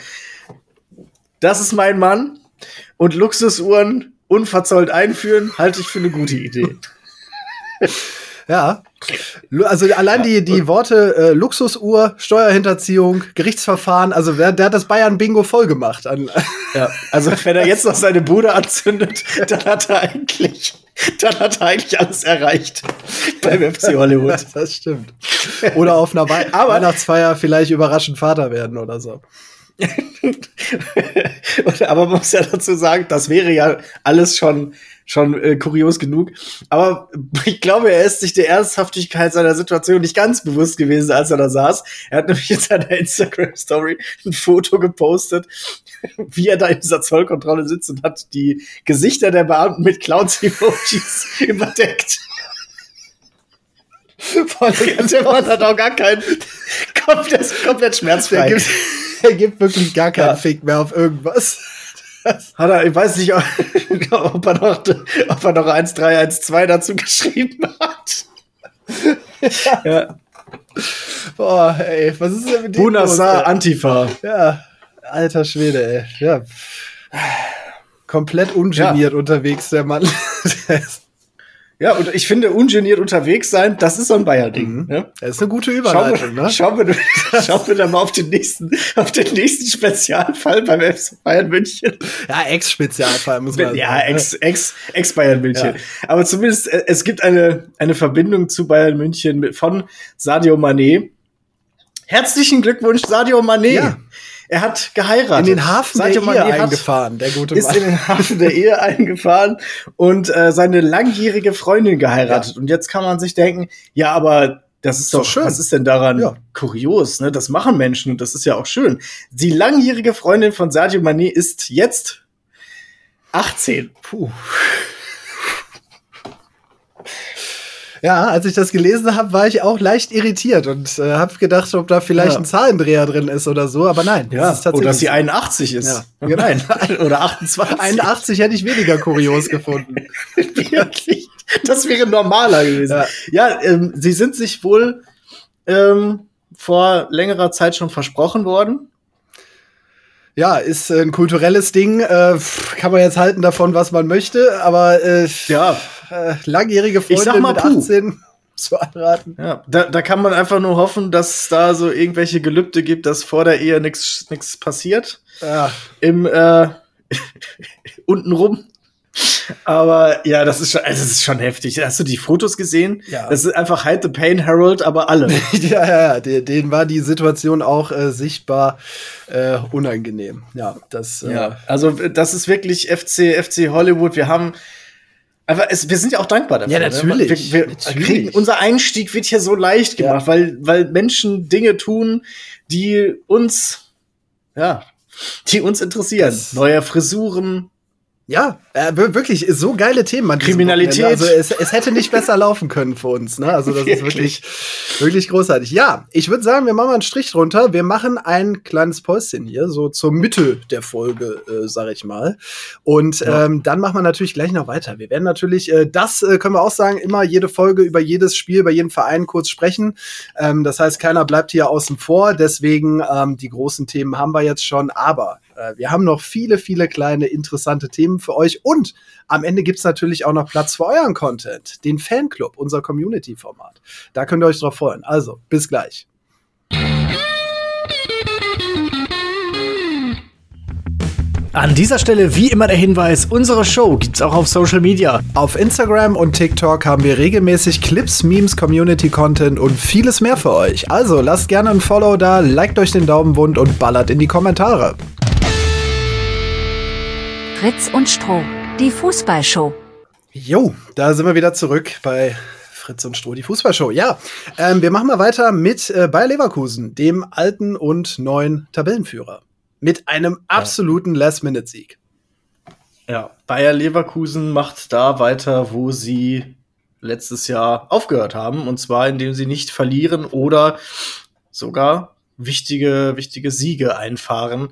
B: das ist mein Mann und Luxusuhren unverzollt einführen, halte ich für eine gute Idee.
A: Ja. Also allein die, die Worte äh, Luxusuhr, Steuerhinterziehung, Gerichtsverfahren, also der, der hat das Bayern-Bingo voll gemacht. An
B: ja, also wenn er jetzt noch seine Bude anzündet, dann hat er eigentlich, dann hat er eigentlich alles erreicht beim FC Hollywood.
A: das stimmt. Oder auf einer We Aber Weihnachtsfeier vielleicht überraschend Vater werden oder so.
B: Aber man muss ja dazu sagen, das wäre ja alles schon schon äh, kurios genug. Aber ich glaube, er ist sich der Ernsthaftigkeit seiner Situation nicht ganz bewusst gewesen, als er da saß. Er hat nämlich in seiner Instagram-Story ein Foto gepostet, wie er da in dieser Zollkontrolle sitzt und hat die Gesichter der Beamten mit Clowns-Emojis überdeckt. der Mann hat auch gar keinen komplett, komplett schmerzfrei.
A: Er gibt, er gibt wirklich gar keinen ja. Fick mehr auf irgendwas.
B: Hat er, ich weiß nicht, ob er noch, ob er noch 1312 dazu geschrieben hat.
A: ja. Boah, ey, was ist denn mit
B: dem? Bunasa Antifa.
A: Ja, alter Schwede, ey. Ja. Komplett ungeniert ja. unterwegs, der Mann.
B: Ja, und ich finde, ungeniert unterwegs sein, das ist so ein Bayern-Ding.
A: Mhm.
B: Ne?
A: Das ist eine gute
B: Schauen
A: Überleitung,
B: wir,
A: ne?
B: schauen, wir, schauen dann mal auf den nächsten, auf den nächsten Spezialfall beim FC Bayern München.
A: Ja, Ex-Spezialfall, muss man
B: Ja,
A: sagen. ne?
B: ex, ex, ex Bayern München.
A: Ja.
B: Aber zumindest, äh, es gibt eine, eine Verbindung zu Bayern München mit, von Sadio Mané. Herzlichen Glückwunsch, Sadio Mané.
A: Ja.
B: Er hat geheiratet.
A: In den Hafen
B: Sadio
A: der Ehe eingefahren, der gute
B: ist
A: Mann.
B: in den Hafen der Ehe eingefahren und äh, seine langjährige Freundin geheiratet. Und jetzt kann man sich denken, ja, aber das ist
A: doch
B: doch
A: schön.
B: Was ist denn daran
A: Ja.
B: kurios? Ne? Das machen Menschen und das ist ja auch schön. Die langjährige Freundin von Sadio Mané ist jetzt 18.
A: Puh. Ja, als ich das gelesen habe, war ich auch leicht irritiert und äh, habe gedacht, ob da vielleicht
B: Ja.
A: ein Zahlendreher drin ist oder so, aber nein.
B: Ja,
A: das ist
B: oder dass sie
A: so.
B: 81 ist.
A: Ja, genau.
B: Nein, oder 28.
A: 81 hätte ich weniger kurios gefunden.
B: Wirklich. Das wäre normaler gewesen.
A: Ja.
B: Ja, ähm, sie sind sich wohl ähm, vor längerer Zeit schon versprochen worden.
A: Ja, ist äh, ein kulturelles Ding. Äh, kann man jetzt halten davon, was man möchte, aber äh,
B: Ja.
A: äh, langjährige Freundin
B: mal
A: mit
B: puh.
A: 18 zu heiraten.
B: Ja, da, da kann man einfach nur hoffen, dass es da so irgendwelche Gelübde gibt, dass vor der Ehe nichts nichts passiert.
A: Ja,
B: Im äh, untenrum. Aber ja, das ist schon, also das ist schon heftig. Hast du die Fotos gesehen?
A: Ja.
B: Das ist einfach Hide the Pain Herald, aber alle.
A: ja, ja, ja. de- Denen war die Situation auch äh, sichtbar äh, unangenehm. Ja, das. Äh,
B: Ja, also das ist wirklich FC, FC Hollywood. Wir haben einfach, es, wir sind ja auch dankbar dafür.
A: Ja, natürlich,
B: Ne? Wir, wir
A: natürlich.
B: Kriegen, unser Einstieg wird hier so leicht
A: Ja.
B: gemacht, weil, weil Menschen Dinge tun, die uns, ja, die uns interessieren.
A: Das-
B: Neue Frisuren.
A: Ja, äh, wir- wirklich, so geile Themen.
B: Kriminalität.
A: Also es, es hätte nicht besser laufen können für uns. Ne? Also das ist wirklich, wirklich großartig. Ja, ich würde sagen, wir machen mal einen Strich drunter. Wir machen ein kleines Päuschen hier, so zur Mitte der Folge, äh, sage ich mal. Und
B: Ja.
A: ähm, dann machen wir natürlich gleich noch weiter. Wir werden natürlich, äh, das äh, können wir auch sagen, immer jede Folge über jedes Spiel, über jeden Verein kurz sprechen. Ähm, das heißt, keiner bleibt hier außen vor. Deswegen ähm, die großen Themen haben wir jetzt schon. Aber äh, wir haben noch viele, viele kleine interessante Themen für euch. Und am Ende gibt's natürlich auch noch Platz für euren Content, den Fanclub, unser Community-Format. Da könnt ihr euch drauf freuen. Also, bis gleich.
C: An dieser Stelle wie immer der Hinweis, unsere Show gibt's auch auf Social Media.
A: Auf Instagram und TikTok haben wir regelmäßig Clips, Memes, Community-Content und vieles mehr für euch. Also lasst gerne ein Follow da, liked euch den Daumen wund und ballert in die Kommentare.
D: Fritz und Stroh, die Fußballshow.
A: Jo, da sind wir wieder zurück bei Fritz und Stroh, die Fußballshow. Ja, ähm, wir machen mal weiter mit äh, Bayer Leverkusen, dem alten und neuen Tabellenführer. Mit einem absoluten Last-Minute-Sieg.
B: Ja, Bayer Leverkusen macht da weiter, wo sie letztes Jahr aufgehört haben. Und zwar, indem sie nicht verlieren oder sogar wichtige, wichtige Siege einfahren.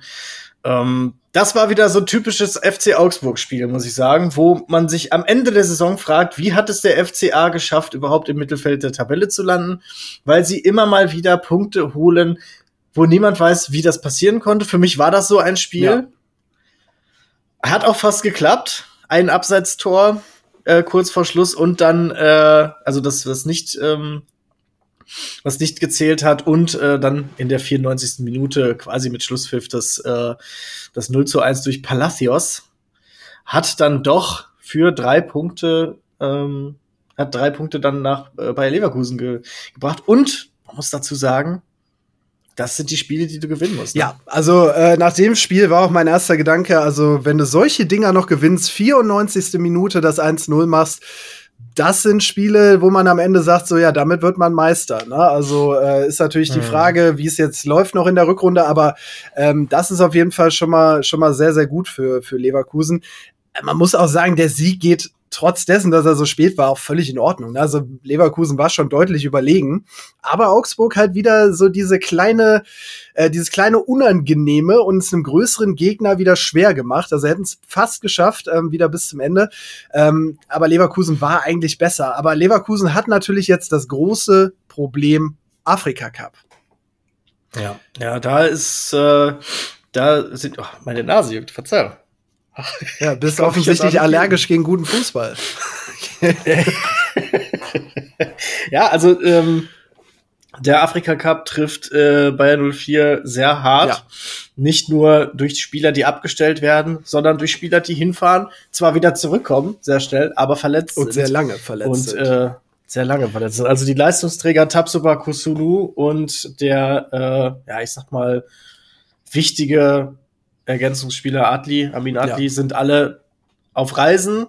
B: Ähm, das war wieder so ein typisches FC Augsburg-Spiel, muss ich sagen, wo man sich am Ende der Saison fragt, wie hat es der FCA geschafft, überhaupt im Mittelfeld der Tabelle zu landen? Weil sie immer mal wieder Punkte holen, wo niemand weiß, wie das passieren konnte. Für mich war das so ein Spiel.
A: Ja.
B: Hat auch fast geklappt. Ein Abseitstor äh, kurz vor Schluss und dann, äh, also das, das nicht, ähm, was nicht gezählt hat und äh, dann in der 94. Minute quasi mit Schlusspfiff das, äh, das 0 zu 1 durch Palacios hat dann doch für drei Punkte, ähm, hat drei Punkte dann nach äh, Bayer Leverkusen ge gebracht und man muss dazu sagen, das sind die Spiele, die du gewinnen musst. ne?
A: Ja, also äh, nach dem Spiel war auch mein erster Gedanke, also wenn du solche Dinger noch gewinnst, 94. Minute das 1-0 machst, das sind Spiele, wo man am Ende sagt, so ja, damit wird man Meister. Ne? Also äh, ist natürlich die
B: Mhm.
A: Frage, wie es jetzt läuft noch in der Rückrunde, aber ähm, das ist auf jeden Fall schon mal schon mal sehr sehr gut für für Leverkusen. Äh, Man muss auch sagen, der Sieg geht trotz dessen, dass er so spät war, auch völlig in Ordnung. ne? Also Leverkusen war schon deutlich überlegen, aber Augsburg halt wieder so diese kleine äh, dieses kleine Unangenehme und es einem größeren Gegner wieder schwer gemacht. Also hätten es fast geschafft, ähm, wieder bis zum Ende. Ähm, aber Leverkusen war eigentlich besser. Aber Leverkusen hat natürlich jetzt das große Problem Afrika Cup.
B: Ja, ja, da ist, äh, da sind, oh, meine Nase juckt, Verzeihung.
A: Ja, bist offensichtlich allergisch gegen guten Fußball.
B: ja, also ähm, der Afrika Cup trifft äh, Bayern 04 sehr hart. Ja. Nicht nur durch Spieler, die abgestellt werden, sondern durch Spieler, die hinfahren, zwar wieder zurückkommen, sehr schnell, aber verletzt
A: und sind. sehr lange verletzt
B: und, sind. Äh, sehr lange verletzt sind. Also die Leistungsträger Tabsoba Kusulu und der, äh, ja, ich sag mal, wichtige Ergänzungsspieler Adli, Amin Adli, ja. sind alle auf Reisen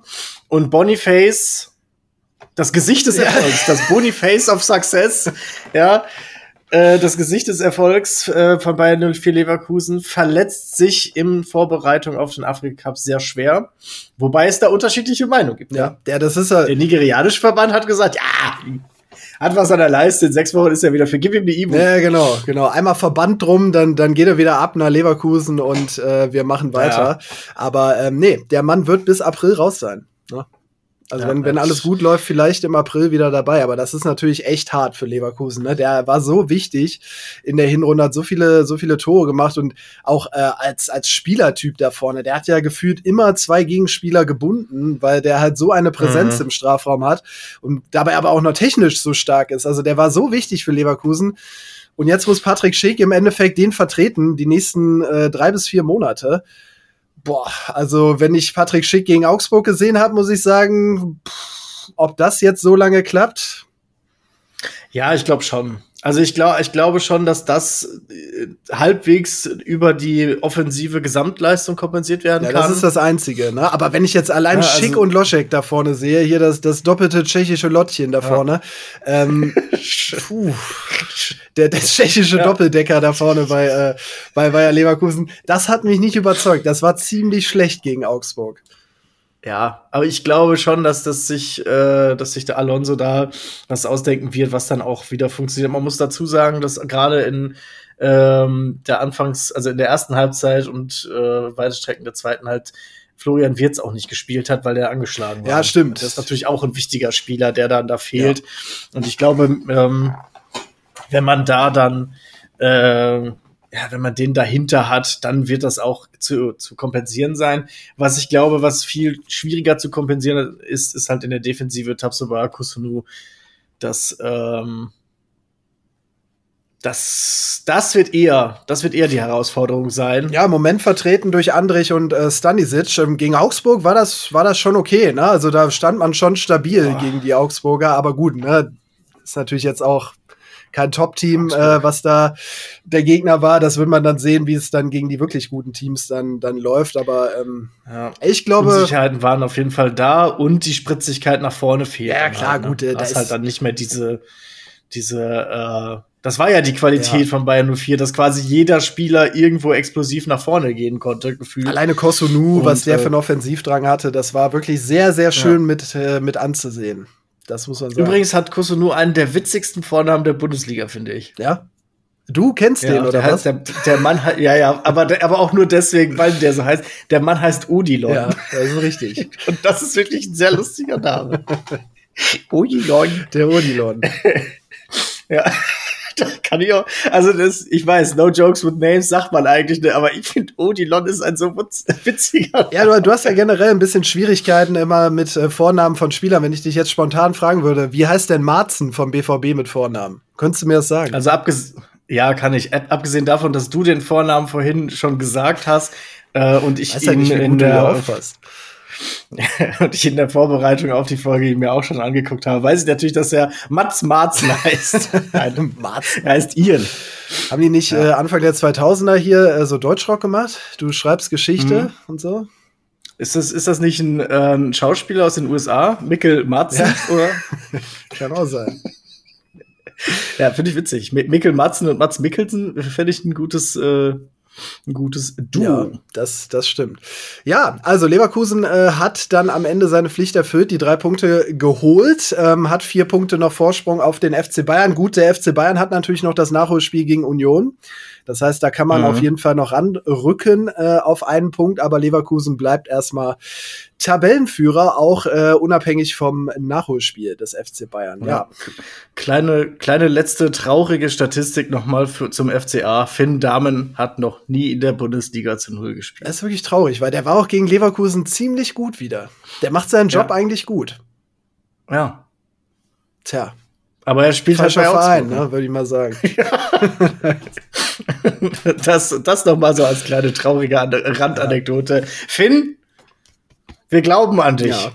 B: und Boniface das Gesicht des Erfolgs, ja. das Boniface of Success, ja, äh, das Gesicht des Erfolgs äh, von Bayern 04 Leverkusen verletzt sich in Vorbereitung auf den Afrika Cup sehr schwer, wobei es da unterschiedliche Meinungen gibt.
A: Ja, der, das ist er.
B: Der nigerianische Verband hat gesagt, ja, hat was an der Leiste, in sechs Wochen ist er wieder für, gib ihm die Ibu.
A: Ja, genau, genau. Einmal Verband drum, dann, dann geht er wieder ab nach Leverkusen und äh, wir machen weiter. Ja. Aber ähm, nee, der Mann wird bis April raus sein. Ne? Also ja, wenn, wenn alles gut läuft, vielleicht im April wieder dabei. Aber das ist natürlich echt hart für Leverkusen. Ne? Der war so wichtig in der Hinrunde, hat so viele, so viele Tore gemacht und auch äh, als, als Spielertyp da vorne. Der hat ja gefühlt immer zwei Gegenspieler gebunden, weil der halt so eine Präsenz mhm. im Strafraum hat und dabei aber auch noch technisch so stark ist. Also der war so wichtig für Leverkusen. Und jetzt muss Patrick Schick im Endeffekt den vertreten, die nächsten äh, drei bis vier Monate. Boah, also wenn ich Patrick Schick gegen Augsburg gesehen habe, muss ich sagen, pff, ob das jetzt so lange klappt.
B: Ja, ich glaube schon. Also ich glaube, ich glaube schon, dass das äh, halbwegs über die offensive Gesamtleistung kompensiert werden ja, kann.
A: Das ist das Einzige, ne? Aber wenn ich jetzt allein ja, also Schick und Loschek da vorne sehe, hier das, das doppelte tschechische Lottchen da vorne, ja. ähm, puh, der, der tschechische. Doppeldecker da vorne bei, äh, bei Bayer Leverkusen, das hat mich nicht überzeugt. Das war ziemlich schlecht gegen Augsburg.
B: Ja, aber ich glaube schon, dass das sich, äh, dass sich der Alonso da was ausdenken wird, was dann auch wieder funktioniert. Man muss dazu sagen, dass gerade in ähm, der Anfangs, also in der ersten Halbzeit und äh, weite Strecken der zweiten halt Florian Wirz auch nicht gespielt hat, weil der angeschlagen war.
A: Ja, stimmt.
B: Das ist natürlich auch ein wichtiger Spieler, der dann da fehlt. Ja. Und ich glaube, ähm, wenn man da dann äh, ja, wenn man den dahinter hat, dann wird das auch zu, zu kompensieren sein. Was ich glaube, was viel schwieriger zu kompensieren ist, ist halt in der Defensive Tabsoba Kusunu. Das, ähm, das, das wird eher, das wird eher die Herausforderung sein.
A: Ja, im Moment vertreten durch Andrich und äh, Stanisic. Ähm, gegen Augsburg war das, war das schon okay, ne? Also da stand man schon stabil Boah. gegen die Augsburger, aber gut, ne? Ist natürlich jetzt auch kein Top-Team, äh, was da der Gegner war. Das wird man dann sehen, wie es dann gegen die wirklich guten Teams dann, dann läuft. Aber ähm, ja. ich glaube.
B: Unsicherheiten waren auf jeden Fall da und die Spritzigkeit nach vorne fehlt.
A: Ja, klar, halt, ne? gut.
B: Äh, das ist halt dann nicht mehr diese, diese, äh, das war ja die Qualität ja. von Bayern 04, dass quasi jeder Spieler irgendwo explosiv nach vorne gehen konnte, gefühlt.
A: Alleine Kosunu, was der äh, für einen Offensivdrang hatte, das war wirklich sehr, sehr schön ja. mit, äh, mit anzusehen. Das muss man sagen.
B: Übrigens hat Kusunu einen der witzigsten Vornamen der Bundesliga, finde ich.
A: Ja. Du kennst ja, den, oder
B: was? Der, der Mann hat, ja, ja, aber, der, aber auch nur deswegen, weil der so heißt. Der Mann heißt Odilon. Ja,
A: das ist richtig.
B: Und das ist wirklich ein sehr lustiger Name.
A: Odilon. Der Odilon.
B: ja kann ich auch, also das, ich weiß, no jokes with names sagt man eigentlich, ne, aber ich finde Odilon ist ein so witziger.
A: Ja, du, du, hast ja generell ein bisschen Schwierigkeiten immer mit äh, Vornamen von Spielern. Wenn ich dich jetzt spontan fragen würde, wie heißt denn Marzen vom BVB mit Vornamen? Könntest du mir das sagen?
B: Also abgesehen, ja, kann ich. Abgesehen davon, dass du den Vornamen vorhin schon gesagt hast äh, und ich ihn
A: nicht,
B: in der. und ich in der Vorbereitung auf die Folge mir auch schon angeguckt habe, weiß ich natürlich, dass er Mats Marzen heißt.
A: Nein, Marzen.
B: Er heißt Ian.
A: Haben die nicht ja. äh, Anfang der 2000er hier äh, so Deutschrock gemacht? Du schreibst Geschichte mhm. und so?
B: Ist das, ist das nicht ein, äh, ein Schauspieler aus den USA? Mikkel Marzen? Ja. Oder?
A: Kann auch sein.
B: Ja, finde ich witzig. Mikkel Matzen und Mats Mikkelsen fände ich ein gutes, äh, ein gutes Duo.
A: Ja, das, das stimmt. Ja, also Leverkusen äh, hat dann am Ende seine Pflicht erfüllt, die drei Punkte geholt, ähm, hat vier Punkte noch Vorsprung auf den FC Bayern. Gut, der FC Bayern hat natürlich noch das Nachholspiel gegen Union. Das heißt, da kann man mhm. auf jeden Fall noch ranrücken äh, auf einen Punkt, aber Leverkusen bleibt erstmal Tabellenführer, auch äh, unabhängig vom Nachholspiel des FC Bayern. Ja. ja.
B: Kleine, kleine letzte traurige Statistik nochmal zum FCA. Finn Dahmen hat noch nie in der Bundesliga zu Null gespielt.
A: Das ist wirklich traurig, weil der war auch gegen Leverkusen ziemlich gut wieder. Der macht seinen Job ja. eigentlich gut.
B: Ja.
A: Tja,
B: Aber er spielt halt
A: falscher
B: bei
A: Verein,
B: Augsburg.
A: ne, würde ich mal sagen.
B: Das, das noch mal so als kleine traurige An- Randanekdote. Finn, wir glauben an dich.
A: Ja.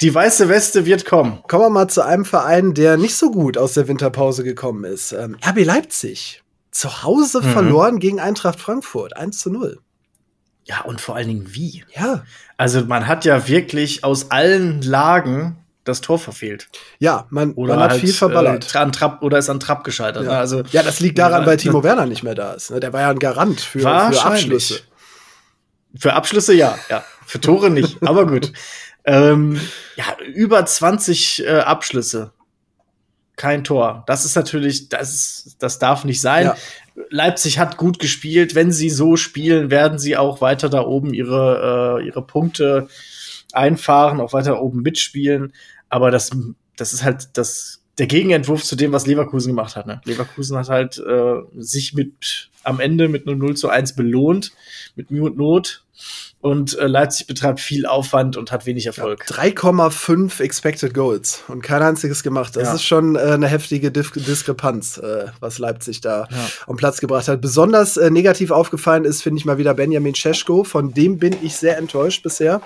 B: Die weiße Weste wird kommen.
A: Kommen wir mal zu einem Verein, der nicht so gut aus der Winterpause gekommen ist. Ähm, RB Leipzig. Zu Hause
B: Mhm.
A: verloren gegen Eintracht Frankfurt. 1 zu 0.
B: Ja, und vor allen Dingen wie?
A: Ja.
B: Also man hat ja wirklich aus allen Lagen das Tor verfehlt.
A: Ja, man,
B: Oder
A: man hat
B: halt,
A: viel verballert.
B: Äh, an Trapp, oder ist an Trapp gescheitert.
A: ja.
B: Ne? Also,
A: ja, das liegt daran, weil Timo Werner nicht mehr da ist. ne? Der war ja ein Garant für, für. Abschlüsse.
B: Für Abschlüsse ja, ja. Für Tore nicht, aber gut. Ähm, ja, über 20 äh, Abschlüsse. Kein Tor. Das ist natürlich, das, ist, das darf nicht sein.
A: Ja.
B: Leipzig hat gut gespielt. Wenn sie so spielen, werden sie auch weiter da oben ihre, äh, ihre Punkte einfahren, auch weiter oben mitspielen. Aber das, das ist halt das, der Gegenentwurf zu dem, was Leverkusen gemacht hat. Ne? Leverkusen hat halt äh, sich mit am Ende mit einem 0 zu 1 belohnt, mit Mühe und Not. Und äh, Leipzig betreibt viel Aufwand und hat wenig Erfolg.
A: 3,5 Expected Goals und kein einziges gemacht. Das
B: Ja.
A: ist schon äh, eine heftige Dif Diskrepanz, äh, was Leipzig da
B: Ja.
A: am Platz gebracht hat. Besonders äh, negativ aufgefallen ist, finde ich mal wieder Benjamin Cesko. Von dem bin ich sehr enttäuscht bisher.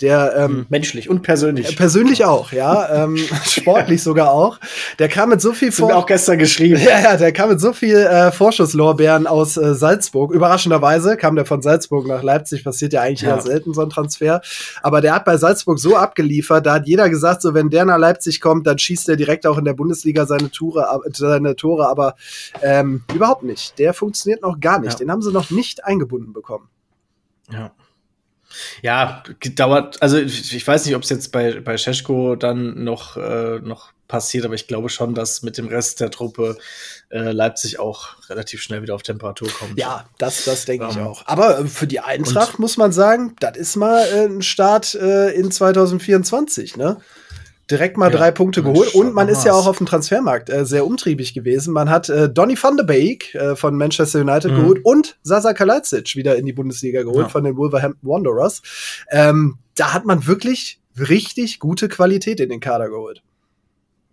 A: Der ähm,
B: Menschlich und persönlich.
A: persönlich auch, ja, ähm, sportlich sogar auch. Der kam mit so viel
B: wir auch gestern geschrieben.
A: ja, ja, der kam mit so viel äh, Vorschusslorbeeren aus äh, Salzburg. Überraschenderweise kam der von Salzburg nach Leipzig. Passiert ja eigentlich
B: Ja.
A: eher selten so ein Transfer. Aber der hat bei Salzburg so abgeliefert, da hat jeder gesagt, so wenn der nach Leipzig kommt, dann schießt er direkt auch in der Bundesliga seine Tore, seine Tore. Aber ähm, überhaupt nicht. Der funktioniert noch gar nicht.
B: Ja.
A: Den haben sie noch nicht eingebunden bekommen.
B: Ja. Ja, dauert, also ich weiß nicht, ob es jetzt bei, bei Scheschko dann noch, äh, noch passiert, aber ich glaube schon, dass mit dem Rest der Truppe äh, Leipzig auch relativ schnell wieder auf Temperatur kommt.
A: Ja, das, das denke ich
B: Ähm,
A: auch. Aber äh, für die Eintracht muss man sagen, das ist mal äh, ein Start äh, in 2024, ne? Direkt mal
B: Ja,
A: drei Punkte geholt. Und man ist ja auch auf dem Transfermarkt äh, sehr umtriebig gewesen. Man hat äh, Donny van de Beek äh, von Manchester United
B: Mhm.
A: geholt und Sasa Kalajdzic wieder in die Bundesliga geholt
B: Ja.
A: von den Wolverhampton Wanderers. Ähm, da hat man wirklich richtig gute Qualität in den Kader geholt.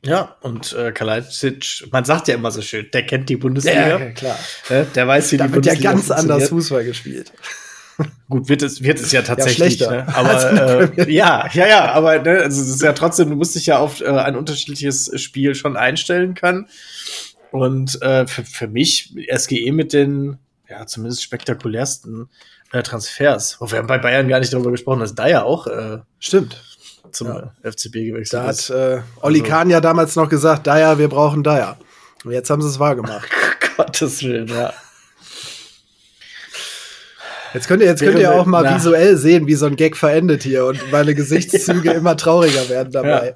B: Ja, und äh, Kalajdzic, man sagt ja immer so schön, der kennt die Bundesliga.
A: klar.
B: Ne? Der weiß, wie
A: Da
B: die
A: wird ja
B: Bundesliga
A: ganz anders. Fußball gespielt.
B: Gut, wird es, wird es ja tatsächlich.
A: schlechter.
B: ne? Aber äh, ja, ja, ja, aber ne, also es ist ja trotzdem, du musst dich ja auf äh, ein unterschiedliches Spiel schon einstellen können. Und äh, für, für mich SGE mit den ja zumindest spektakulärsten äh, Transfers. Oh, wir haben bei Bayern gar nicht darüber gesprochen, dass da ja auch äh,
A: Stimmt.
B: zum
A: Ja.
B: FCB gewechselt
A: Da
B: ist.
A: hat äh, Olli
B: Also-
A: Kahn ja damals noch gesagt, Dyer, wir brauchen Dyer. Und jetzt haben sie es wahrgemacht.
B: Gottes Willen, ja.
A: Jetzt könnt ihr, jetzt könnt ihr auch mal
B: na.
A: visuell sehen, wie so ein Gag verendet hier und meine Gesichtszüge immer trauriger werden dabei.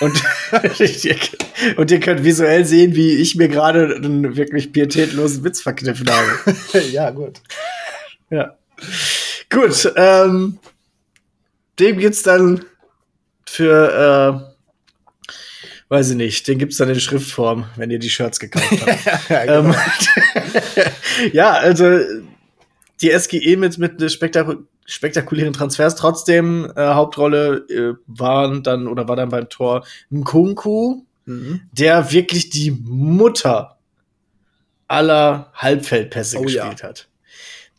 B: Und, und ihr könnt visuell sehen, wie ich mir gerade einen wirklich pietätlosen Witz verkniffen habe.
A: Ja, gut.
B: Ja. Gut, ähm, dem gibt's dann für, äh, weiß ich nicht, den gibt's dann in Schriftform, wenn ihr die Shirts gekauft habt.
A: Ja, genau.
B: ähm, ja, also die SGE mit, mit spektaku spektakulären Transfers. Trotzdem äh, Hauptrolle äh, waren dann oder war dann beim Tor Nkunku,
A: Mhm.
B: der wirklich die Mutter aller Halbfeldpässe
A: Oh ja.
B: gespielt hat.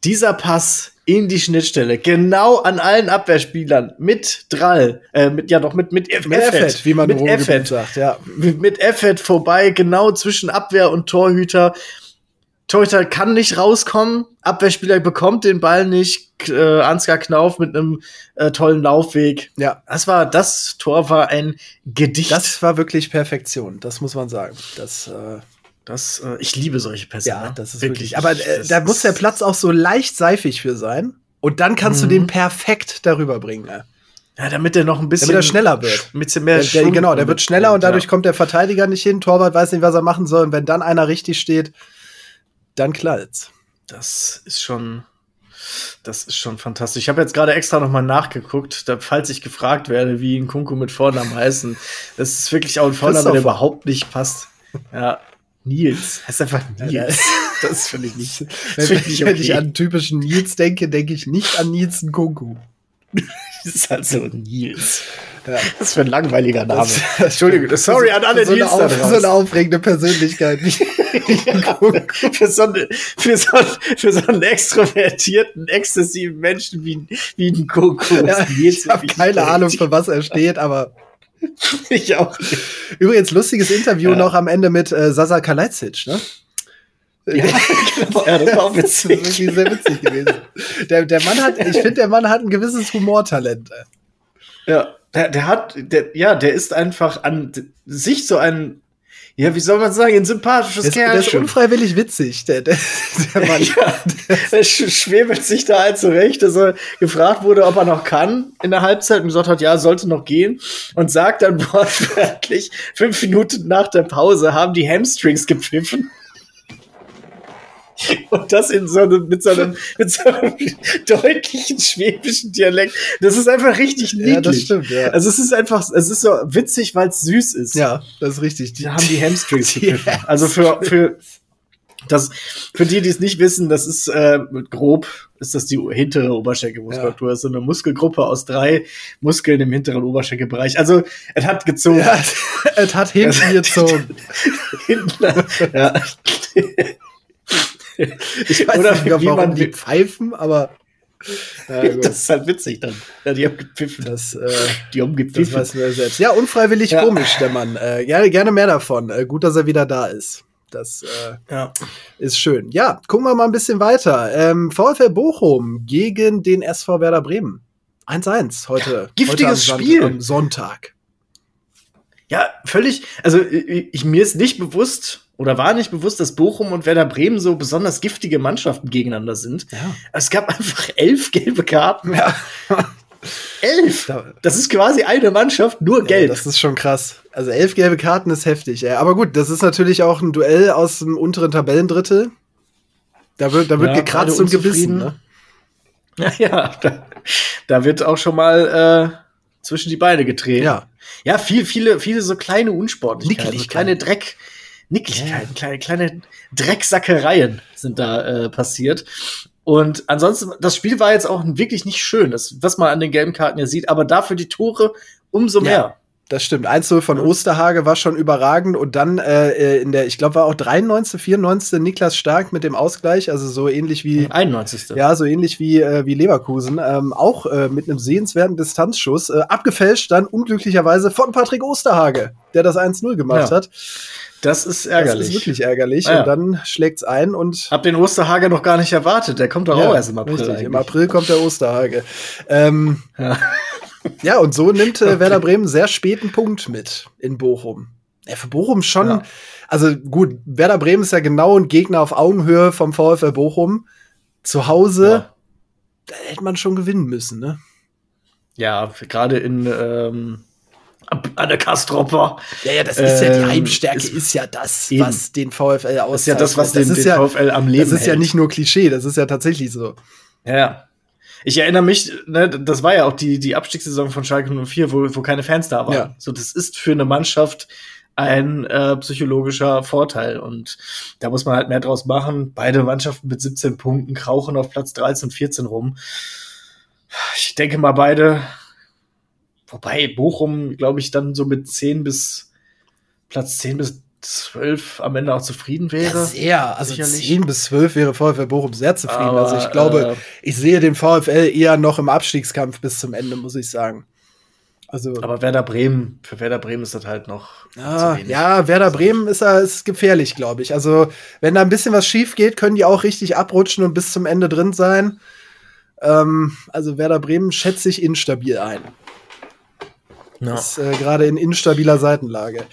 B: Dieser Pass in die Schnittstelle, genau an allen Abwehrspielern, mit Drall, äh, mit, ja doch, mit, mit, F
A: Mit Effet, wie man
B: mit Effet,
A: sagt, ja.
B: mit, mit Effet vorbei, genau zwischen Abwehr und Torhüter. Torhüter kann nicht rauskommen, Abwehrspieler bekommt den Ball nicht, äh, Ansgar Knauf mit einem äh, tollen Laufweg.
A: Ja,
B: Das war, das Tor war ein Gedicht.
A: das war wirklich Perfektion, das muss man sagen. Das, äh,
B: Das, äh, ich liebe solche Pässe.
A: ja,
B: ne?
A: das ist wirklich.
B: Ich-
A: Aber äh, da muss der Platz auch so leicht seifig für sein. Und dann kannst
B: Mhm.
A: du den perfekt darüber bringen. Ne?
B: Ja, damit er noch ein bisschen.
A: Damit er schneller wird.
B: Ein bisschen mehr
A: Der, der,
B: Schwung
A: genau, der wird schneller und dadurch
B: ja.
A: kommt der Verteidiger nicht hin. Torwart weiß nicht, was er machen soll. Und wenn dann einer richtig steht, dann knallt's.
B: Das ist schon. Das ist schon fantastisch. Ich habe jetzt gerade extra noch mal nachgeguckt, da, falls ich gefragt werde, wie ein Kunku mit Vornamen heißen. Das ist wirklich auch ein Vorname, der überhaupt nicht passt. Ja, Nils. Heißt einfach Nils. Das finde ich nicht. Das
A: Wenn,
B: finde ich
A: wenn ich
B: okay.
A: an typischen Nils denke, denke ich nicht an Nils Kunku.
B: Das ist halt so Nils. Das ist für ein langweiliger Name. Entschuldigung, sorry an alle,
A: so
B: die
A: eine, auf, so eine aufregende Persönlichkeit.
B: für, so eine, für, so einen, für so einen extrovertierten, exzessiven Menschen wie, wie ein Goku.
A: ja, ich habe keine Ahnung, für was er steht, aber
B: Ich auch.
A: übrigens lustiges Interview
B: Ja.
A: noch am Ende mit äh, Sasa Kalajdzic, ne?
B: Ja, genau. ja, das war auch
A: Das ist
B: witzig.
A: wirklich sehr witzig gewesen. Der, der Mann hat, ich finde, der Mann hat ein gewisses Humortalent.
B: Ja, der, der hat, der, ja, der ist einfach an sich so ein, ja, wie soll man sagen, ein sympathisches
A: Der ist, der ist unfreiwillig witzig, der, der, der Mann.
B: Ja, er sch- schwebelt sich da halt zurecht, dass er gefragt wurde, ob er noch kann in der Halbzeit und gesagt hat, ja, sollte noch gehen und sagt dann wortwörtlich, fünf Minuten nach der Pause haben die Hamstrings gepfiffen. Und das in so einem, mit so einem, mit so einem deutlichen schwäbischen Dialekt. Das ist einfach richtig niedlich.
A: Ja, das stimmt, ja.
B: Also es ist einfach, es ist so witzig, weil es süß ist.
A: Ja, das ist richtig.
B: Die haben die Hamstrings
A: Die
B: gepfiffen. Also für, für, das, für die, die es nicht wissen, das ist äh, grob, ist das die hintere Oberschenkelmuskulatur. Das ist so eine Muskelgruppe aus drei Muskeln im hinteren Oberschenkelbereich. Also, es hat gezogen.
A: Ja, es hat hinten gezogen.
B: Hinten, ja.
A: Ich weiß
B: Oder
A: nicht, warum
B: wie man
A: die pfeifen, aber ja,
B: das ist halt witzig dann. Ja, die haben gepfiffen.
A: das, äh,
B: die haben
A: das
B: gepfiffen.
A: weiß wir selbst. Ja, unfreiwillig
B: Ja.
A: komisch, der Mann. Äh, gerne, gerne mehr davon. Äh, gut, dass er wieder da ist. Das äh,
B: Ja.
A: ist schön. Ja, gucken wir mal ein bisschen weiter. Ähm, VfL Bochum gegen den SV Werder Bremen. 1-1 heute.
B: giftiges
A: heute am
B: Spiel.
A: Am Sonntag.
B: Ja, völlig. Also ich, mir ist nicht bewusst oder war nicht bewusst, dass Bochum und Werder Bremen so besonders giftige Mannschaften gegeneinander sind.
A: Ja.
B: Es gab einfach elf gelbe Karten.
A: Ja.
B: Elf!
A: Da-
B: Das ist quasi eine Mannschaft, nur
A: Ja,
B: gelb.
A: das ist schon krass. Also elf gelbe Karten ist heftig. Ja. Aber gut, das ist natürlich auch ein Duell aus dem unteren Tabellendrittel. Da wird, da wird
B: Ja,
A: gekratzt und gebissen. Ne?
B: ja, ja da, da wird auch schon mal äh, zwischen die Beine getreten.
A: Ja.
B: Ja, viel, viele, viele so kleine Unsportlichkeiten, so kleine Dreck, Nicklichkeiten, kleine, kleine Drecksackereien sind da äh, passiert. Und ansonsten, das Spiel war jetzt auch wirklich nicht schön, das, was man an den gelben Karten ja sieht, aber dafür die Tore umso mehr.
A: Ja. Das stimmt. 1-0 von Osterhage war schon überragend und dann äh, in der, ich glaube, war auch 93., 94. Niklas Stark mit dem Ausgleich, also so ähnlich wie,
B: 91.
A: ja, so ähnlich wie, äh, wie Leverkusen, ähm, auch äh, mit einem sehenswerten Distanzschuss, äh, abgefälscht dann unglücklicherweise von Patrick Osterhage, der das 1-0 gemacht
B: Ja,
A: hat.
B: Das ist ärgerlich.
A: Das ist wirklich ärgerlich
B: Ah, ja.
A: und dann schlägt's ein und
B: Hab den Osterhager noch gar nicht erwartet. Der kommt doch auch erst im April.
A: Richtig,
B: eigentlich.
A: im April kommt der Osterhage. Ähm,
B: Ja.
A: Ja, und so nimmt äh, Werder Bremen sehr späten Punkt mit in Bochum. Ja, für Bochum schon,
B: Ja.
A: also gut, Werder Bremen ist ja genau ein Gegner auf Augenhöhe vom VfL Bochum. Zu Hause,
B: Ja.
A: da hätte man schon gewinnen müssen, ne?
B: Ja, gerade in ähm, an der Kastropper.
A: Ja, ja, das ist ja die
B: Ähm,
A: Heimstärke,
B: ist-
A: ist, ja das,
B: Eben.
A: was den VfL auszeichnet.
B: Das ist ja das, was den,
A: ist
B: den
A: ja,
B: VfL am Leben
A: Das ist ja
B: hält.
A: nicht nur Klischee, das ist ja tatsächlich so.
B: Ja. Ich erinnere mich, ne, das war ja auch die, die Abstiegssaison von Schalke 04, wo, wo keine Fans da waren.
A: Ja.
B: So, das ist für eine Mannschaft ein äh, psychologischer Vorteil. Und da muss man halt mehr draus machen. Beide Mannschaften mit 17 Punkten krauchen auf Platz 13 und 14 rum. Ich denke mal, beide, wobei Bochum, glaube ich, dann so mit 10 bis Platz 10 bis 12 am Ende auch zufrieden wäre.
A: Ja, sehr. Also. 10 bis 12 wäre VfL Bochum sehr zufrieden.
B: Aber,
A: also ich glaube,
B: äh,
A: ich sehe den VfL eher noch im Abstiegskampf bis zum Ende, muss ich sagen. Also
B: Aber Werder Bremen, für Werder Bremen ist das halt noch
A: ja,
B: zu wenig.
A: ja, Werder Bremen ist, äh, ist gefährlich, glaube ich. Also wenn da ein bisschen was schief geht, können die auch richtig abrutschen und bis zum Ende drin sein. Ähm, also Werder Bremen schätze ich instabil ein.
B: Ja.
A: Ist äh, gerade in instabiler Seitenlage.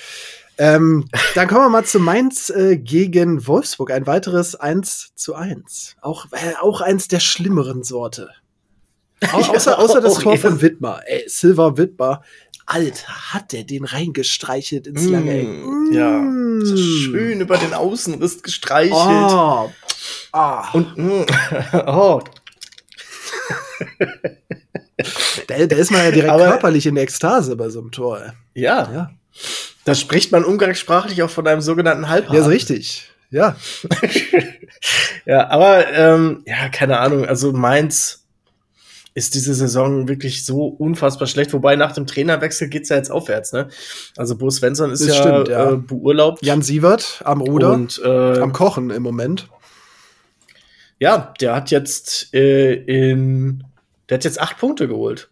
A: Ähm, dann kommen wir mal zu Mainz äh, gegen Wolfsburg. Ein weiteres 1 zu 1. Auch, äh, auch eins der schlimmeren Sorte. Au außer, außer das
B: auch
A: Tor von Wittmer. Ey, Silva Wittmer. Alter, hat der den reingestreichelt ins lange Eck.
B: Mm, ja.
A: Mm.
B: So schön über den Außenriss gestreichelt.
A: Oh. Ah.
B: Und mm, oh,
A: Da, da ist man ja direkt
B: Aber-
A: körperlich in Ekstase bei so einem Tor.
B: ja.
A: Ja,
B: Da spricht man umgangssprachlich auch von einem sogenannten Halbhaar.
A: ja ist richtig. Ja.
B: ja, aber ähm, ja, keine Ahnung. Also Mainz ist diese Saison wirklich so unfassbar schlecht. Wobei nach dem Trainerwechsel geht's ja jetzt aufwärts, ne? Also Bo Svensson ist
A: Das
B: ja,
A: stimmt, ja.
B: Äh, beurlaubt.
A: Jan Sievert am Ruder,
B: Und äh,
A: am Kochen im Moment.
B: ja, der hat jetzt äh, in der hat jetzt acht Punkte geholt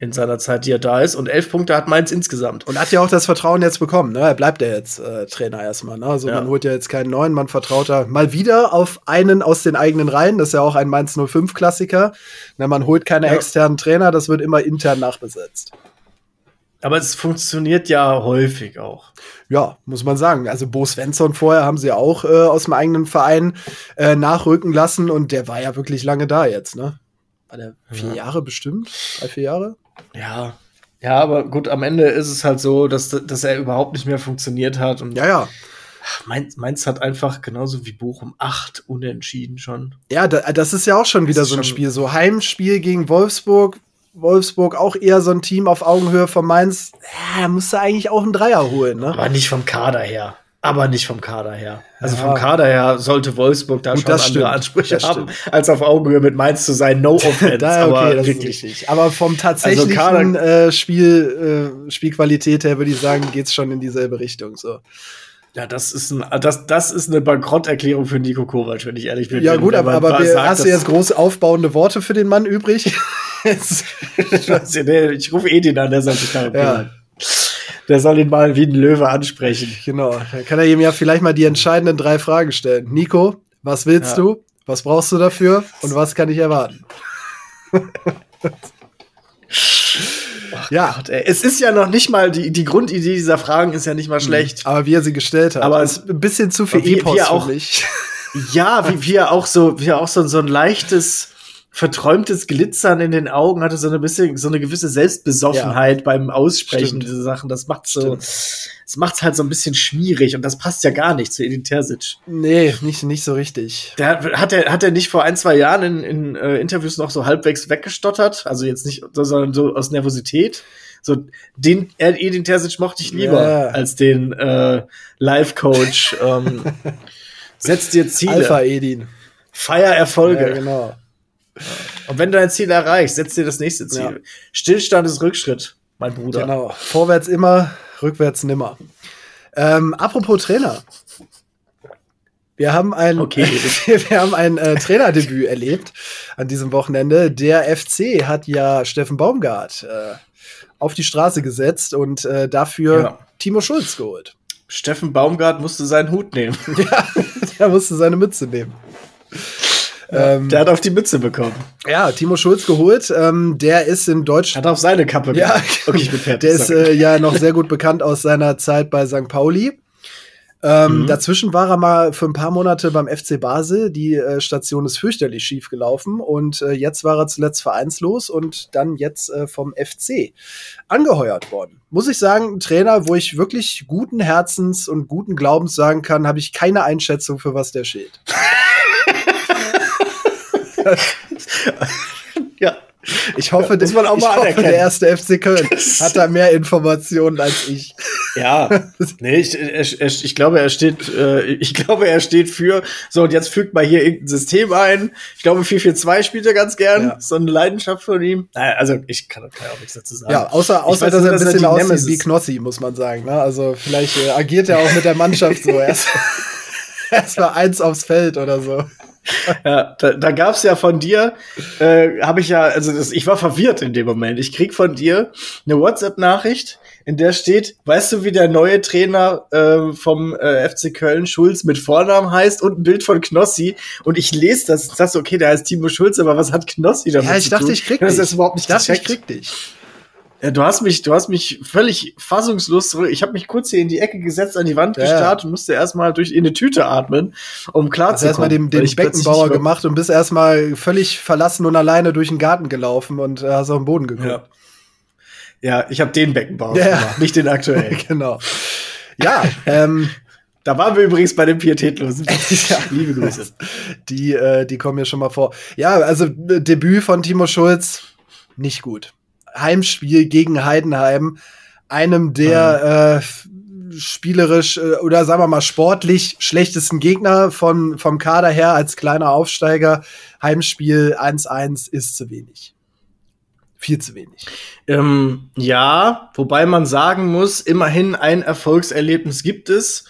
B: in seiner Zeit, die er da ist. Und elf Punkte hat Mainz insgesamt.
A: Und hat ja auch das Vertrauen jetzt bekommen. Ne? Er bleibt ja jetzt äh, Trainer erstmal. Ne? Also
B: Ja.
A: man holt ja jetzt keinen neuen, man vertraut da mal wieder auf einen aus den eigenen Reihen. Das ist ja auch ein Mainz 05-Klassiker. Ne, man holt keine
B: Ja.
A: externen Trainer, das wird immer intern nachbesetzt.
B: Aber es funktioniert ja häufig auch.
A: Ja, muss man sagen. Also Bo Svensson vorher haben sie auch äh, aus dem eigenen Verein äh, nachrücken lassen und der war ja wirklich lange da jetzt, ne? War der vier
B: Ja.
A: Jahre bestimmt? Drei, vier Jahre?
B: Ja. Ja, aber gut, am Ende ist es halt so, dass, dass er überhaupt nicht mehr funktioniert hat. Und
A: Ja, ja.
B: Mainz, Mainz hat einfach genauso wie Bochum acht Unentschieden schon.
A: Ja, da, das ist ja auch schon wieder so ein Spiel. So Heimspiel gegen Wolfsburg. Wolfsburg auch eher so ein Team auf Augenhöhe von Mainz. Ja, musste eigentlich auch einen Dreier holen, ne?
B: Aber nicht vom Kader her. Aber nicht vom Kader her. Also
A: Ja.
B: vom Kader her sollte Wolfsburg da
A: Gut,
B: schon andere
A: stimmt.
B: Ansprüche
A: Das
B: haben, als auf Augenhöhe mit Mainz zu sein. No offense.
A: Da,
B: aber
A: okay, das
B: wirklich.
A: richtig. Aber vom tatsächlichen
B: Kader-
A: äh, Spiel, äh, Spielqualität her würde ich sagen, geht's schon in dieselbe Richtung. So.
B: Ja, das ist, ein, das, das ist eine Bankrotterklärung für Nico Kovac, wenn ich ehrlich bin.
A: Ja, gut, aber, aber wir,
B: sagt,
A: hast du jetzt große aufbauende Worte für den Mann übrig? Jetzt-
B: ich rufe Edin an, der soll sich darum
A: Ja.
B: Der soll ihn mal wie ein Löwe ansprechen.
A: genau. Dann kann er ihm ja vielleicht mal die entscheidenden drei Fragen stellen. Nico, was willst
B: Ja.
A: du? Was brauchst du dafür? Und was kann ich erwarten? ja,
B: Gott, es ist ja noch nicht mal, die, die Grundidee dieser Fragen ist ja nicht mal schlecht.
A: aber wie er sie gestellt hat,
B: Aber-
A: ist ein bisschen zu viel Epos für
B: auch-
A: mich.
B: Ja, wie, wie er auch so, wie er auch so, so ein leichtes, verträumtes Glitzern in den Augen hatte, so eine bisschen, so eine gewisse Selbstbesoffenheit beim Aussprechen
A: Stimmt.
B: dieser Sachen. Das macht so, das macht's halt so ein bisschen schmierig und das passt ja gar nicht zu Edin Terzic.
A: Nee, nicht, nicht so richtig.
B: Der hat, er, hat er nicht vor ein, zwei Jahren in, in äh, Interviews noch so halbwegs weggestottert? Also jetzt nicht, so, sondern so aus Nervosität. So, den, Edin Terzic mochte ich lieber
A: Ja.
B: als den äh, Life-Coach. ähm, setz dir Ziele,
A: Alpha Edin.
B: feier Erfolge.
A: Ja, genau.
B: Und wenn du ein Ziel erreichst, setz dir das nächste Ziel.
A: Ja.
B: Stillstand ist Rückschritt, mein Bruder.
A: Genau. Vorwärts immer, rückwärts nimmer. Ähm, apropos Trainer. Wir haben ein,
B: Okay.
A: wir haben ein äh, Trainerdebüt erlebt an diesem Wochenende. Der FC hat ja Steffen Baumgart äh, auf die Straße gesetzt und äh, dafür
B: Ja.
A: Timo Schulz geholt.
B: Steffen Baumgart musste seinen Hut nehmen.
A: ja, der musste seine Mütze nehmen. Ähm,
B: Der hat auf die Mütze bekommen.
A: ja, Timo Schulz geholt. Ähm, der ist in Deutschland.
B: Hat auf seine Kappe
A: Ja.
B: Okay, ich bin fertig.
A: Der ist äh, ja noch sehr gut bekannt aus seiner Zeit bei St. Pauli. Ähm,
B: Mhm.
A: Dazwischen war er mal für ein paar Monate beim FC Basel. Die äh, Station ist fürchterlich schief gelaufen und äh, jetzt war er zuletzt vereinslos und dann jetzt äh, vom FC angeheuert worden. Muss ich sagen, ein Trainer, wo ich wirklich guten Herzens und guten Glaubens sagen kann, habe ich keine Einschätzung für was der steht.
B: ja.
A: Ich hoffe,
B: Muss man auch
A: ich
B: mal
A: hoffe
B: anerkennen.
A: der erste FC Köln hat da mehr Informationen als ich.
B: Ja, nee, ich, er, ich glaube, er steht, äh, ich glaube, er steht für, so, und jetzt fügt mal hier irgendein System ein. Ich glaube, 442 spielt er ganz gern.
A: Ja.
B: So eine Leidenschaft von ihm. Naja, also, ich kann, kann ja auch nichts dazu sagen.
A: Ja, außer, außer
B: weiß
A: dass er ein bisschen aussieht wie Knossi, muss man sagen. Ne? Also vielleicht äh, agiert er auch mit der Mannschaft so erst. Erst mal eins aufs Feld oder so.
B: Ja, da, da gab's ja von dir, äh, habe ich ja, also das, ich war verwirrt in dem Moment. Ich krieg von dir eine WhatsApp-Nachricht, in der steht, weißt du, wie der neue Trainer äh, vom äh, FC Köln Schulz mit Vornamen heißt und ein Bild von Knossi und ich lese das und so, okay, der heißt Timo Schulz, aber was hat Knossi damit
A: Ja, ich
B: zu
A: dachte,
B: tun?
A: ich krieg
B: das
A: dich.
B: ist überhaupt nicht
A: ich dachte, ich
B: gecheckt.
A: krieg dich.
B: Du hast mich, du hast mich völlig fassungslos zurück. Ich habe mich kurz hier in die Ecke gesetzt, an die Wand
A: Ja,
B: gestarrt und musste erstmal durch in eine Tüte atmen, um klar
A: Hast
B: zu
A: erstmal den, den Beckenbauer gemacht und bist erstmal völlig verlassen und alleine durch den Garten gelaufen und äh, hast auf den Boden geguckt.
B: Ja. Ja, ich habe den Beckenbauer
A: Ja.
B: gemacht, nicht den aktuellen.
A: genau. Ja, ähm,
B: Da waren wir übrigens bei dem Pietätlosen.
A: Ja.
B: Liebe Grüße.
A: die, äh, die kommen mir schon mal vor. Ja, also äh, Debüt von Timo Schulz, nicht gut. Heimspiel gegen Heidenheim, einem der äh, spielerisch äh, oder sagen wir mal sportlich schlechtesten Gegner von, vom Kader her als kleiner Aufsteiger. Heimspiel 1-1 ist zu wenig. Viel zu wenig.
B: Ähm, ja, wobei man sagen muss, immerhin ein Erfolgserlebnis gibt es.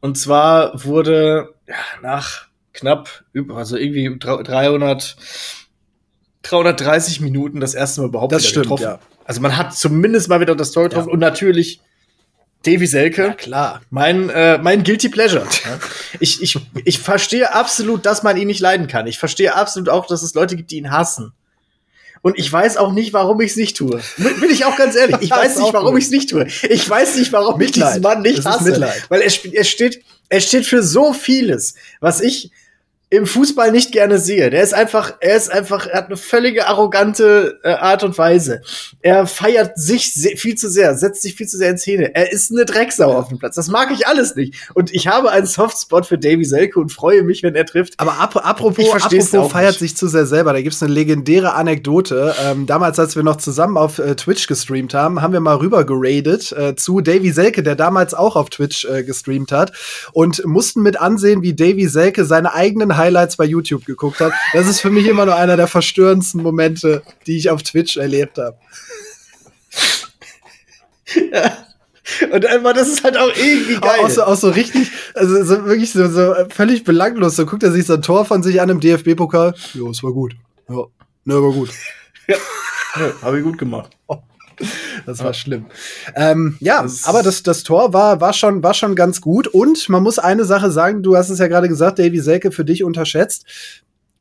B: Und zwar wurde ja, nach knapp, also irgendwie 300, 330 Minuten das erste Mal überhaupt
A: Das
B: wieder
A: stimmt,
B: getroffen.
A: ja.
B: Also man hat zumindest mal wieder das Tor getroffen
A: Ja.
B: und natürlich Davy Selke.
A: Ja, klar.
B: Mein, äh, mein Guilty Pleasure. Ich, ich, ich verstehe absolut, dass man ihn nicht leiden kann. Ich verstehe absolut auch, dass es Leute gibt, die ihn hassen. Und ich weiß auch nicht, warum ich es nicht tue. Bin ich auch ganz ehrlich. Ich weiß nicht, warum ich es nicht tue. Ich weiß nicht, warum ich
A: Mitleid.
B: diesen Mann nicht
A: Das
B: hasse. Weil er, er steht, er steht für so vieles, was ich im Fußball nicht gerne sehe. Der ist einfach, er ist einfach, er hat eine völlige arrogante äh, Art und Weise. Er feiert sich viel zu sehr, setzt sich viel zu sehr in Szene. Er ist eine Drecksau auf dem Platz. Das mag ich alles nicht. Und ich habe einen Softspot für Davy Selke und freue mich, wenn er trifft.
A: Aber ap apropos, apropos feiert
B: nicht.
A: sich zu sehr selber, da gibt's eine legendäre Anekdote. Ähm, damals, als wir noch zusammen auf äh, Twitch gestreamt haben, haben wir mal rüber geradet äh, zu Davy Selke, der damals auch auf Twitch äh, gestreamt hat und mussten mit ansehen, wie Davy Selke seine eigenen Highlights bei YouTube geguckt hat. Das ist für mich immer noch einer der verstörendsten Momente, die ich auf Twitch erlebt habe.
B: Und einfach, das ist halt auch irgendwie geil.
A: Auch so, auch so richtig, also so wirklich so, so völlig belanglos. So guckt er sich so ein Tor von sich an im DFB-Pokal. Jo, es war gut. Ja, ne, war gut.
B: ja, habe ich gut gemacht.
A: Das war schlimm. Ähm, ja,
B: Das-
A: aber das, das Tor war, war, schon, war schon ganz gut. Und man muss eine Sache sagen, du hast es ja gerade gesagt, Davy Selke für dich unterschätzt.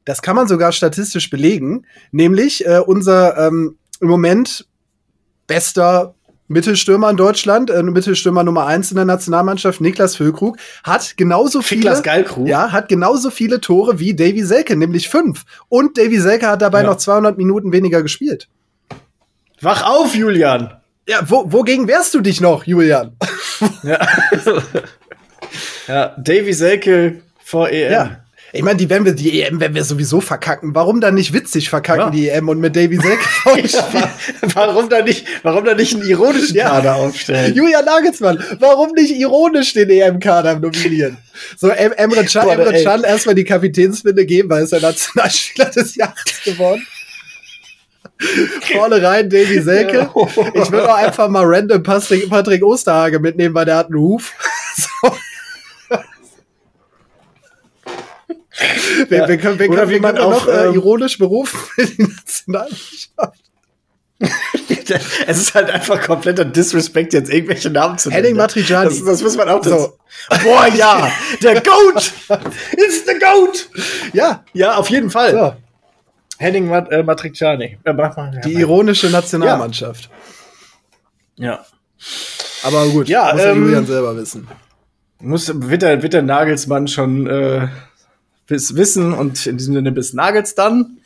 A: Das kann man sogar statistisch belegen. Nämlich äh, unser ähm, im Moment bester Mittelstürmer in Deutschland, äh, Mittelstürmer Nummer eins in der Nationalmannschaft, Niklas Füllkrug, hat genauso viele.
B: Niklas Geilkrug?
A: Ja, hat genauso viele Tore wie Davy Selke, nämlich fünf. Und Davy Selke hat dabei
B: Ja.
A: noch 200 Minuten weniger gespielt.
B: Wach auf, Julian!
A: Ja, wo, wogegen wehrst du dich noch, Julian?
B: Ja, ja Davy Selke vor EM.
A: Ja. Ich meine, die, wenn wir die EM, wenn wir sowieso verkacken, warum dann nicht witzig verkacken
B: Ja.
A: die EM und mit Davy Selke spielen?
B: warum da nicht, warum da nicht einen ironischen
A: Ja.
B: Kader aufstellen?
A: Julian Nagelsmann, warum nicht ironisch den EM-Kader nominieren? So, em Emre Can,
B: Boah,
A: Emre. Can erstmal die Kapitänsbinde geben, weil er ist der Nationalspieler des Jahres geworden. Vorne rein Davy Selke. Ich würde auch einfach mal random Patrick, Patrick Osterhage mitnehmen, weil der hat einen Huf. So. Wir, wir können, wir
B: Oder
A: können,
B: wie man
A: können
B: auf,
A: noch äh,
B: ähm,
A: ironisch berufen für die Nationalmannschaft.
B: es ist halt einfach kompletter Disrespect, jetzt irgendwelche Namen zu nennen.
A: Henning Matriciani.
B: Das, das muss man auch
A: So.
B: Boah, ja! Der Goat! It's the Goat!
A: Ja,
B: Ja, auf jeden Fall.
A: so.
B: Henning Mat äh, Matriciani. Äh,
A: Die
B: ja,
A: ironische Nationalmannschaft.
B: ja.
A: Aber gut,
B: Ja,
A: muss ja
B: ähm,
A: Julian selber wissen.
B: Muss, wird, der, wird der Nagelsmann schon äh, wissen und in diesem Sinne bis Nagels dann.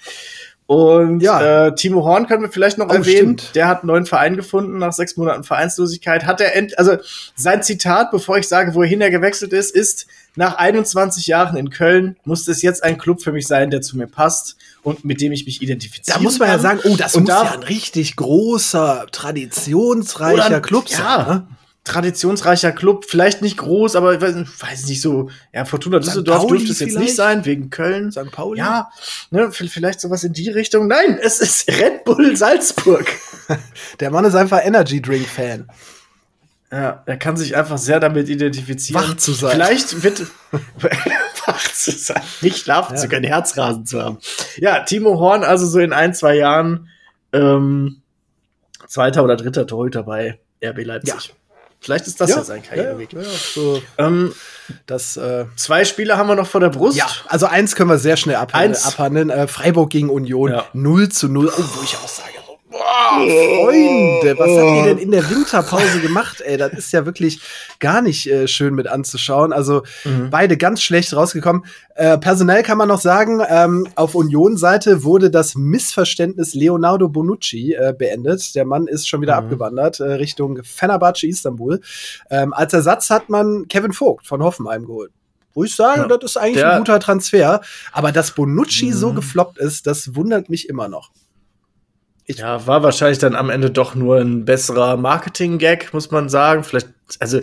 B: Und
A: Ja.
B: äh, Timo Horn können wir vielleicht noch
A: Oh,
B: erwähnen.
A: stimmt.
B: Der hat einen neuen Verein gefunden nach sechs Monaten Vereinslosigkeit. Hat er end also sein Zitat, bevor ich sage, wohin er gewechselt ist, ist: Nach 21 Jahren in Köln muss es jetzt ein Club für mich sein, der zu mir passt und mit dem ich mich identifiziere.
A: Da muss man ja sagen, oh, das
B: und
A: muss
B: da-
A: ja ein richtig großer, traditionsreicher Club sein.
B: ja.
A: Ne?
B: Traditionsreicher Club, vielleicht nicht groß, aber ich weiß nicht so, ja, Fortuna Düsseldorf dürfte es jetzt nicht sein, wegen Köln.
A: St. Pauli?
B: Ja, ne, vielleicht sowas in die Richtung. Nein, es ist Red Bull Salzburg.
A: Der Mann ist einfach Energy Drink Fan.
B: Ja, er kann sich einfach sehr damit identifizieren.
A: Wach zu sein.
B: Vielleicht wird wach zu sein, nicht schlafen zu können, Herzrasen zu haben. Ja, Timo Horn also so in ein, zwei Jahren ähm, zweiter oder dritter Torhüter bei RB Leipzig. Vielleicht ist das ja, sein Karriereweg.
A: Ja, ja, so,
B: Ähm,
A: das, äh,
B: Zwei Spiele haben wir noch vor der Brust.
A: ja, also eins können wir sehr schnell abhandeln.
B: Eins.
A: abhandeln. Äh, Freiburg gegen Union,
B: Ja.
A: 0 zu 0. Oh, wo ich auch sage, boah, Freunde, was habt ihr denn in der Winterpause gemacht? Ey, das ist ja wirklich gar nicht äh, schön mit anzuschauen. Also beide ganz schlecht rausgekommen. Äh, personell kann man noch sagen, ähm, auf Union-Seite wurde das Missverständnis Leonardo Bonucci äh, beendet. Der Mann ist schon wieder abgewandert äh, Richtung Fenerbahce Istanbul. Ähm, als Ersatz hat man Kevin Vogt von Hoffenheim geholt. Wo ich sage,
B: Ja.
A: das ist eigentlich
B: Der-
A: ein guter Transfer. Aber dass Bonucci so gefloppt ist, das wundert mich immer noch.
B: Ja, war wahrscheinlich dann am Ende doch nur ein besserer Marketing-Gag, muss man sagen. Vielleicht, also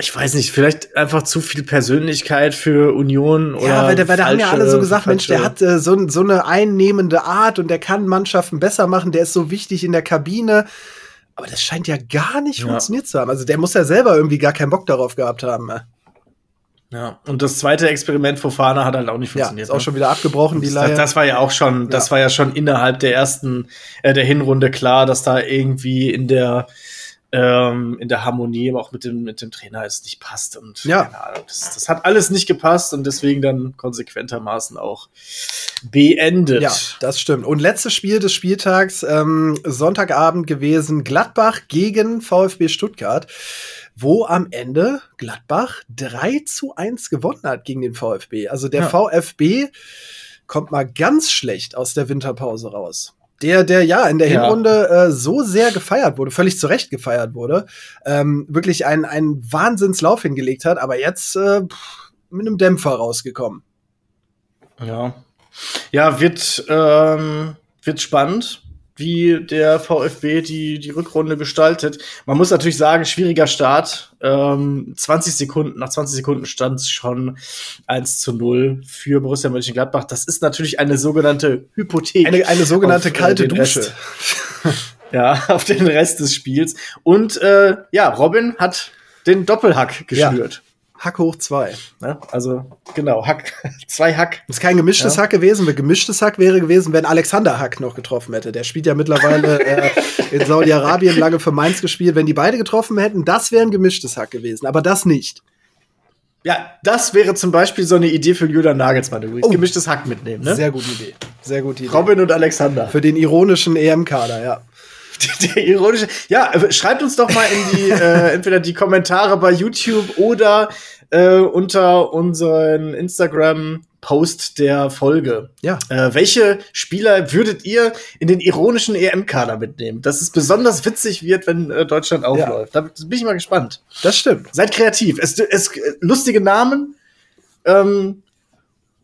B: ich weiß nicht, vielleicht einfach zu viel Persönlichkeit für Union oder.
A: Ja, weil, der, weil da haben ja alle so gesagt, Mensch, der
B: falsche-
A: hat äh, so, so eine einnehmende Art und der kann Mannschaften besser machen, der ist so wichtig in der Kabine. Aber das scheint ja gar nicht
B: Ja.
A: funktioniert zu haben. Also der muss ja selber irgendwie gar keinen Bock darauf gehabt haben. äh.
B: Ja, und das zweite Experiment Fofana hat halt auch nicht
A: Ja,
B: funktioniert.
A: ist auch
B: ne?
A: schon wieder abgebrochen, die Leihe.
B: Das, das war ja auch schon, das
A: Ja.
B: war ja schon innerhalb der ersten, äh, der Hinrunde klar, dass da irgendwie in der, ähm, in der Harmonie auch mit dem, mit dem Trainer es nicht passt und
A: Ja.
B: Ahnung, das, das hat alles nicht gepasst und deswegen dann konsequentermaßen auch beendet.
A: Ja, das stimmt. Und letztes Spiel des Spieltags, ähm, Sonntagabend gewesen, Gladbach gegen VfB Stuttgart, wo am Ende Gladbach 3 zu 1 gewonnen hat gegen den VfB. Also der
B: Ja.
A: VfB kommt mal ganz schlecht aus der Winterpause raus. Der, der ja in der
B: Ja.
A: Hinrunde äh, so sehr gefeiert wurde, völlig zu Recht gefeiert wurde, ähm, wirklich einen, einen Wahnsinnslauf hingelegt hat, aber jetzt äh, mit einem Dämpfer rausgekommen.
B: Ja. Ja, wird, ähm, wird spannend, wie der VfB die, die Rückrunde gestaltet. Man muss natürlich sagen, schwieriger Start. Ähm, 20 Sekunden, nach 20 Sekunden stand es schon 1 zu 0 für Borussia Mönchengladbach. Das ist natürlich eine sogenannte Hypothek.
A: Eine, eine sogenannte
B: auf, äh,
A: kalte
B: den
A: Dusche.
B: Ja, auf den Rest des Spiels. Und äh, ja, Robin hat den Doppelhack geschnürt.
A: Hack hoch zwei.
B: Ne? Also genau, Hack, zwei Hack.
A: Das ist kein gemischtes
B: Ja.
A: Hack gewesen. Weil gemischtes Hack wäre gewesen, wenn Alexander Hack noch getroffen hätte. Der spielt ja mittlerweile äh, in Saudi-Arabien lange für Mainz gespielt. Wenn die beide getroffen hätten, das wäre ein gemischtes Hack gewesen. Aber das nicht.
B: Ja, das wäre zum Beispiel so eine Idee für Julian Nagelsmann. Du
A: Oh.
B: gemischtes Hack mitnehmen, ne?
A: Sehr gute Idee. Sehr gute Idee.
B: Robin und Alexander.
A: Für den ironischen EM-Kader, ja.
B: Der ironische. Ja, äh, schreibt uns doch mal in die, äh, entweder die Kommentare bei YouTube oder äh, unter unseren Instagram-Post der Folge.
A: Ja.
B: Äh, welche Spieler würdet ihr in den ironischen EM-Kader mitnehmen? Dass es besonders witzig wird, wenn äh, Deutschland aufläuft. Da bin ich mal gespannt.
A: Das stimmt.
B: Seid kreativ. Es, es lustige Namen. Ähm,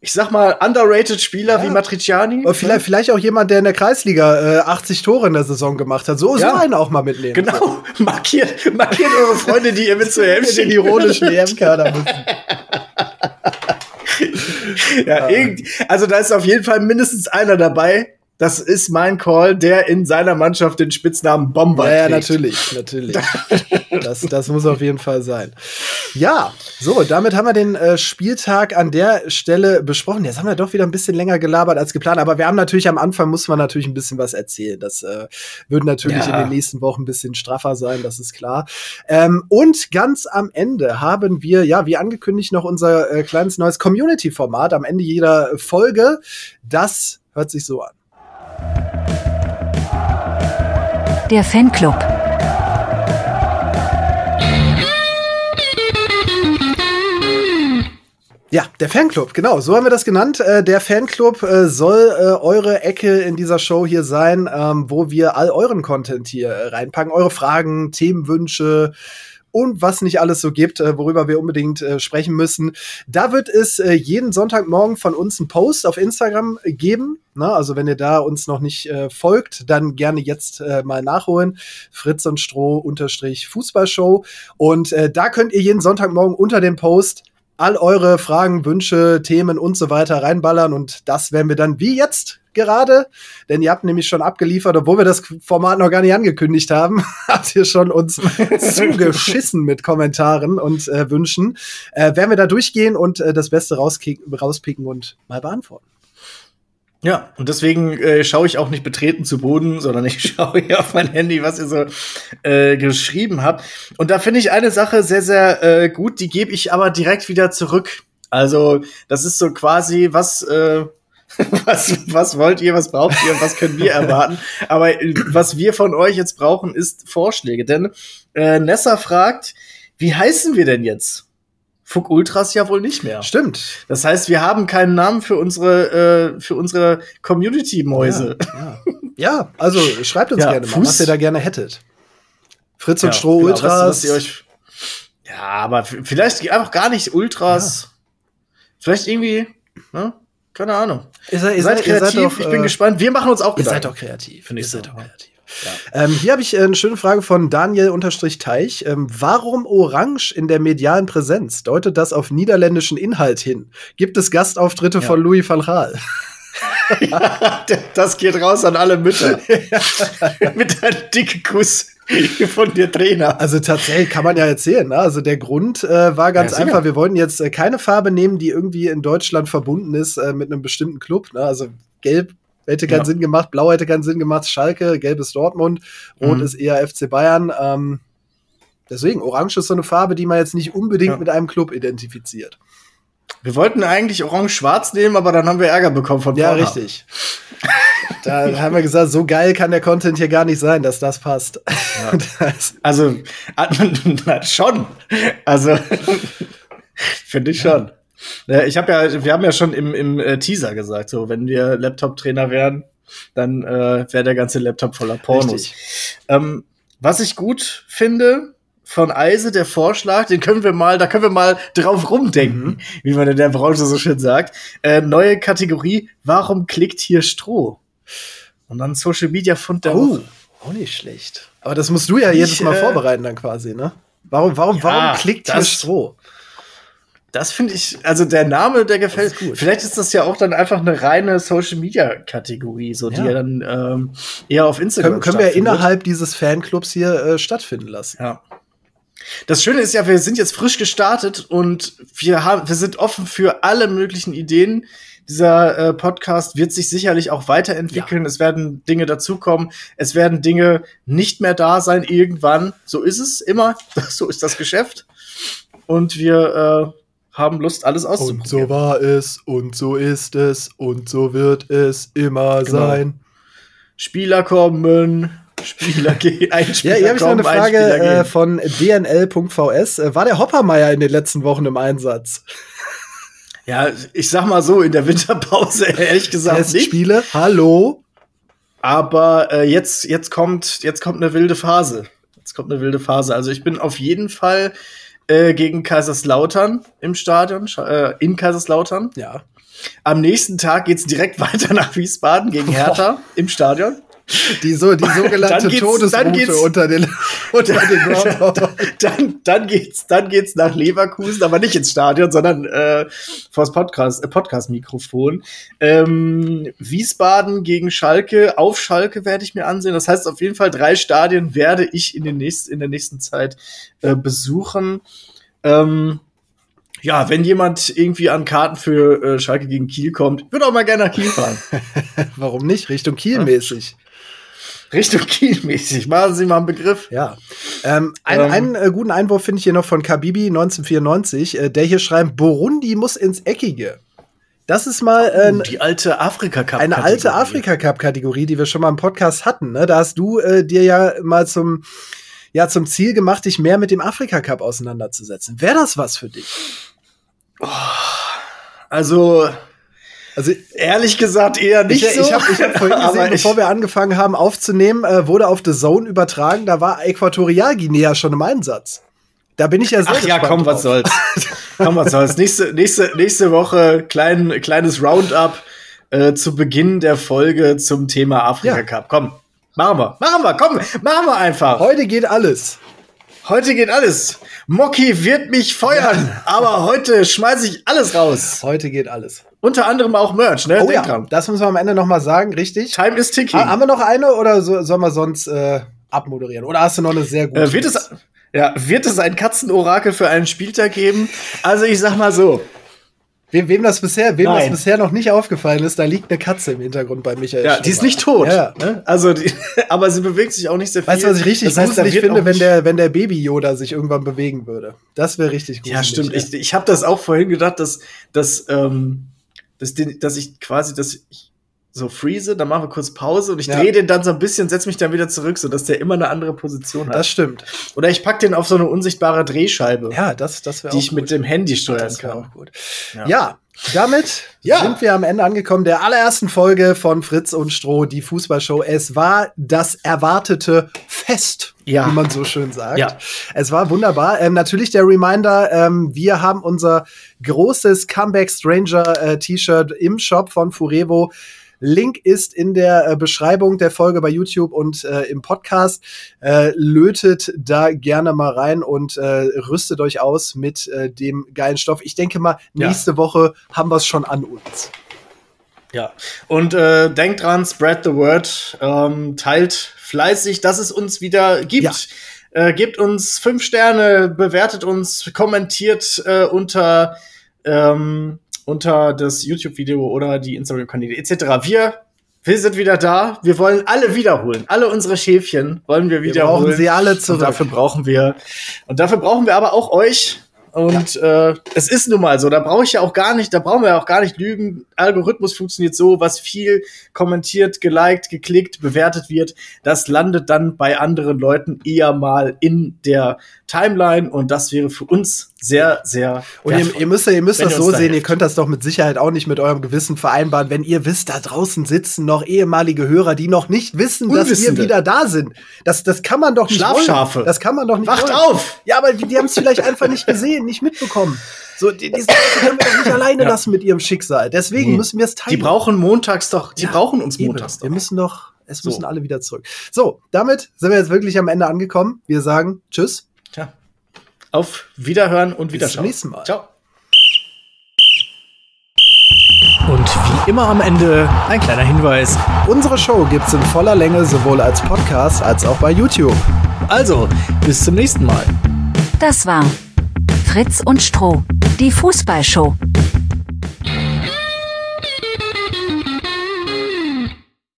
B: ich sag mal, underrated Spieler wie Matriciani.
A: Aber vielleicht, vielleicht auch jemand, der in der Kreisliga äh, 80 Tore in der Saison gemacht hat. So,
B: Ja.
A: so einen auch mal mitnehmen.
B: Genau. Markiert, markiert eure Freunde, die ihr mit zur EM
A: den ironischen EM-Kader müssen.
B: Ja, irgend, also da ist auf jeden Fall mindestens einer dabei. Das ist mein Call, der in seiner Mannschaft den Spitznamen Bomber
A: Ja, ja, natürlich, natürlich. Das, das muss auf jeden Fall sein. Ja, so, damit haben wir den äh, Spieltag an der Stelle besprochen. Jetzt haben wir doch wieder ein bisschen länger gelabert als geplant, aber wir haben natürlich am Anfang muss man natürlich ein bisschen was erzählen. Das äh, wird natürlich
B: Ja.
A: in den nächsten Wochen ein bisschen straffer sein, das ist klar. Ähm, und ganz am Ende haben wir, ja, wie angekündigt, noch unser äh, kleines neues Community-Format am Ende jeder Folge. Das hört sich so an.
D: Der Fanclub.
A: Ja, der Fanclub, genau, so haben wir das genannt. Äh, der Fanclub äh, soll äh, eure Ecke in dieser Show hier sein, ähm, wo wir all euren Content hier äh, reinpacken, eure Fragen, Themenwünsche und was nicht alles so gibt, äh, worüber wir unbedingt äh, sprechen müssen. Da wird es äh, jeden Sonntagmorgen von uns einen Post auf Instagram geben. Na, also wenn ihr da uns noch nicht äh, folgt, dann gerne jetzt äh, mal nachholen. Fritz und Stroh unterstrich Fußballshow. Und äh, da könnt ihr jeden Sonntagmorgen unter dem Post all eure Fragen, Wünsche, Themen und so weiter reinballern. Und das werden wir dann wie jetzt gerade, denn ihr habt nämlich schon abgeliefert, obwohl wir das Format noch gar nicht angekündigt haben, habt ihr schon uns zugeschissen mit Kommentaren und äh, Wünschen. Äh, werden wir da durchgehen und äh, das Beste rauspicken und mal beantworten.
B: Ja, und deswegen äh, schaue ich auch nicht betreten zu Boden, sondern ich schaue hier auf mein Handy, was ihr so äh, geschrieben habt. Und da finde ich eine Sache sehr, sehr äh, gut, die gebe ich aber direkt wieder zurück. Also, das ist so quasi, was, äh, was, was wollt ihr, was braucht ihr, was können wir erwarten? Aber äh, was wir von euch jetzt brauchen, ist Vorschläge. Denn äh, Nessa fragt, wie heißen wir denn jetzt? Fuck Ultras ja wohl nicht mehr.
A: Stimmt.
B: Das heißt, wir haben keinen Namen für unsere, äh, für unsere Community-Mäuse.
A: Ja, ja. ja, also schreibt uns
B: Ja,
A: gerne mal,
B: Fuß-
A: was ihr da gerne hättet. Fritz und Stroh
B: genau,
A: Ultras.
B: Was, was ja, aber vielleicht einfach gar nicht Ultras. Vielleicht irgendwie, ne? Keine Ahnung.
A: ihr seid, ihr
B: seid kreativ,
A: seid doch,
B: ich bin
A: äh,
B: gespannt. Wir machen uns auch
A: Ihr seid
B: Gedanken.
A: doch kreativ.
B: Finde ich
A: ihr seid doch kreativ. Ähm, hier habe ich äh, eine schöne Frage von Daniel-Teich. Ähm, warum Orange in der medialen Präsenz? Deutet das auf niederländischen Inhalt hin? Gibt es Gastauftritte von Louis van Gaal?
B: ja, das geht raus an alle Mütter. Mit einem dicken Kuss von der Trainer.
A: Also tatsächlich kann man ja erzählen. Ne? Also der Grund äh, war ganz
B: Ja,
A: einfach. Wir wollten jetzt äh, keine Farbe nehmen, die irgendwie in Deutschland verbunden ist äh, mit einem bestimmten Club. Ne? Also gelb hätte keinen
B: Ja.
A: Sinn gemacht, blau hätte keinen Sinn gemacht, Schalke, gelb ist Dortmund, rot
B: Mhm.
A: ist eher FC Bayern. Ähm, deswegen, orange ist so eine Farbe, die man jetzt nicht unbedingt
B: Ja.
A: mit einem Club identifiziert.
B: Wir wollten eigentlich orange-schwarz nehmen, aber dann haben wir Ärger bekommen von
A: Ja,
B: Pornhub.
A: richtig. da haben wir gesagt, so geil kann der Content hier gar nicht sein, dass das passt. das,
B: Also, hat man na, schon. Also, finde ich schon. Ja, ich habe ja, wir haben ja schon im, im äh, Teaser gesagt, so, wenn wir Laptop-Trainer wären, dann äh, wäre der ganze Laptop voller Pornos. Ähm, was ich gut finde von Eise, der Vorschlag, den können wir mal, da können wir mal drauf rumdenken,
A: Mhm.
B: wie man in der Branche so schön sagt. Äh, neue Kategorie, warum klickt hier Stroh? Und dann Social Media Fund der
A: Oh,
B: Woche.
A: auch nicht schlecht. Aber das musst du ja
B: Ich,
A: jedes Mal
B: äh,
A: vorbereiten dann quasi, ne? Warum, warum,
B: Ja,
A: warum klickt hier
B: das-
A: Stroh?
B: Das finde ich, also der Name, der gefällt.
A: gut.
B: Vielleicht ist das ja auch dann einfach eine reine Social Media Kategorie, so die
A: Ja.
B: ja dann ähm, eher auf Instagram
A: Können, können wir innerhalb dieses Fanclubs hier äh, stattfinden lassen.
B: Ja. Das Schöne ist ja, wir sind jetzt frisch gestartet und wir haben, wir sind offen für alle möglichen Ideen. Dieser äh, Podcast wird sich sicherlich auch weiterentwickeln. Es werden Dinge dazukommen. Es werden Dinge nicht mehr da sein irgendwann. So ist es immer. so ist das Geschäft. Und wir äh, haben Lust, alles
A: Und
B: auszuprobieren.
A: so war es und so ist es und so wird es immer
B: Genau.
A: sein.
B: Spieler kommen, Spieler gehen, ein
A: Ja,
B: Spieler
A: hier habe ich noch eine Frage äh, von dnl.vs. Äh, war der Hoppermeier in den letzten Wochen im Einsatz?
B: Ja, ich sag mal so, in der Winterpause ehrlich gesagt nicht.
A: Testspiele? Hallo?
B: Aber äh, jetzt, jetzt kommt, jetzt kommt eine wilde Phase. Jetzt kommt eine wilde Phase. Also ich bin auf jeden Fall äh, gegen Kaiserslautern im Stadion, äh, in Kaiserslautern.
A: Ja.
B: Am nächsten Tag geht's direkt weiter nach Wiesbaden gegen Hertha im Stadion.
A: Die, so, die sogenannte
B: Dann geht's-
A: Todesroute
B: dann
A: unter den, unter den Groundhoppern.
B: dann, dann geht's, dann geht's nach Leverkusen, aber nicht ins Stadion, sondern äh, vors Podcast, äh, Podcast-Mikrofon. Ähm, Wiesbaden gegen Schalke, auf Schalke werde ich mir ansehen. Das heißt, auf jeden Fall drei Stadien werde ich in, den nächsten, in der nächsten Zeit äh, besuchen. Ähm, ja, wenn jemand irgendwie an Karten für äh, Schalke gegen Kiel kommt, würde auch mal gerne nach Kiel fahren.
A: Warum nicht? Richtung Kiel mäßig.
B: Richtung Kiel mäßig. Machen Sie mal einen Begriff.
A: Ja. Ähm, ein,
B: Ähm.
A: einen äh, guten Einwurf finde ich hier noch von Kabibi 1994, äh, der hier schreibt, Burundi muss ins Eckige. Das ist mal äh,
B: Die alte Afrika-Cup.
A: eine alte Afrika-Cup-Kategorie, die wir schon mal im Podcast hatten. Ne? Da hast du äh, dir ja mal zum, ja, zum Ziel gemacht, dich mehr mit dem Afrika-Cup auseinanderzusetzen. Wäre das was für dich?
B: Also,
A: Also
B: Ehrlich gesagt eher nicht
A: ich,
B: so.
A: ich habe ich hab vorhin
B: Aber
A: gesehen,
B: ich-
A: bevor wir angefangen haben aufzunehmen, äh, wurde auf The Zone übertragen, da war Äquatorialguinea schon im Einsatz. Da bin ich ja sehr
B: Ach ja, komm, was
A: drauf.
B: soll's. komm, was soll's. Nächste, nächste, nächste Woche klein, kleines Roundup äh, zu Beginn der Folge zum Thema Afrika
A: Ja.
B: Cup. Komm, machen wir. Machen wir, komm, machen wir einfach.
A: Heute geht alles.
B: Heute geht alles. Mocky wird mich feuern, aber heute schmeiße ich alles raus.
A: Heute geht alles.
B: Unter anderem auch Merch, ne?
A: Oh
B: Denk
A: ja,
B: dran.
A: das müssen wir am Ende noch mal sagen, richtig?
B: Time is ticking.
A: Ha haben wir noch eine oder so, sollen wir sonst äh, abmoderieren? Oder hast du noch eine sehr gute?
B: Äh, wird, es, ja, wird es ein Katzenorakel für einen Spieltag geben? Also ich sag mal so,
A: Wem, wem das bisher, wem
B: Nein.
A: das bisher noch nicht aufgefallen ist, da liegt eine Katze im Hintergrund bei Michael.
B: ja, die ist nicht tot.
A: Ja.
B: Ne? Also, die, aber sie bewegt sich auch nicht sehr viel.
A: Weißt du, was ich richtig
B: Das heißt,
A: gruselig finde, wenn der, wenn der Baby Yoda sich irgendwann bewegen würde? Das wäre richtig gruselig.
B: Ja, stimmt. Ich, ich habe das auch vorhin gedacht, dass, dass, ähm, dass, den, dass ich quasi das ich so freeze, dann machen wir kurz Pause und ich
A: Ja.
B: drehe den dann so ein bisschen, setz mich dann wieder zurück, so dass der immer eine andere Position hat.
A: Das stimmt.
B: Oder ich pack den auf so eine unsichtbare Drehscheibe,
A: Ja, das, das wäre
B: die ich mit dem Handy steuern
A: Das
B: kann.
A: auch gut.
B: Ja.
A: Ja, damit
B: Ja.
A: sind wir am Ende angekommen der allerersten Folge von Fritz und Stroh, die Fußballshow. Es war das erwartete Fest,
B: Ja.
A: wie man so schön sagt.
B: Ja.
A: Es war wunderbar. Ähm, natürlich der Reminder, ähm, wir haben unser großes Comeback Stranger äh, T-Shirt im Shop von Furevo. Link ist in der äh, Beschreibung der Folge bei YouTube und äh, im Podcast. Äh, lötet da gerne mal rein und äh, rüstet euch aus mit äh, dem geilen Stoff. Ich denke mal, nächste ja. Woche haben wir es schon an uns.
B: Ja, und äh, denkt dran, spread the word, ähm, teilt fleißig, dass es uns wieder gibt. Ja. Äh, gebt uns fünf Sterne, bewertet uns, kommentiert äh, unter, ähm, unter das YouTube-Video oder die Instagram-Kanäle etc. Wir, wir sind wieder da. Wir wollen alle wiederholen. Alle unsere Schäfchen wollen wir wiederholen. Wir
A: brauchen sie alle zurück.
B: Und dafür brauchen wir, und dafür brauchen wir aber auch euch. Und ja. äh, es ist nun mal so, da brauche ich ja auch gar nicht, da brauchen wir ja auch gar nicht lügen. Algorithmus funktioniert so, was viel kommentiert, geliked, geklickt, bewertet wird, das landet dann bei anderen Leuten eher mal in der Timeline und das wäre für uns sehr, sehr.
A: Und ihr, ihr, müsst, ihr müsst das so sehen, ihr könnt das doch mit Sicherheit auch nicht mit eurem Gewissen vereinbaren, wenn ihr wisst, da draußen sitzen noch ehemalige Hörer, die noch nicht wissen, dass wir wieder da sind. Das, das kann man doch nicht
B: Schlafschafe.
A: Wollen. Das kann man doch nicht
B: Wacht wollen. auf!
A: Ja, aber die, die haben es vielleicht einfach nicht gesehen, nicht mitbekommen. So, die, die können wir doch nicht alleine ja. lassen mit ihrem Schicksal. Deswegen nee. müssen wir es teilen.
B: Die brauchen montags doch, die ja, brauchen uns montags
A: doch. Wir müssen doch, es so. müssen alle wieder zurück. So, damit sind wir jetzt wirklich am Ende angekommen. Wir sagen Tschüss.
B: Auf Wiederhören und Wiederschauen. Bis
A: zum nächsten Mal.
B: Ciao.
C: Und wie immer am Ende ein kleiner Hinweis.
A: Unsere Show gibt's in voller Länge sowohl als Podcast als auch bei YouTube.
C: Also, bis zum nächsten Mal.
D: Das war Fritz und Stroh, die Fußballshow.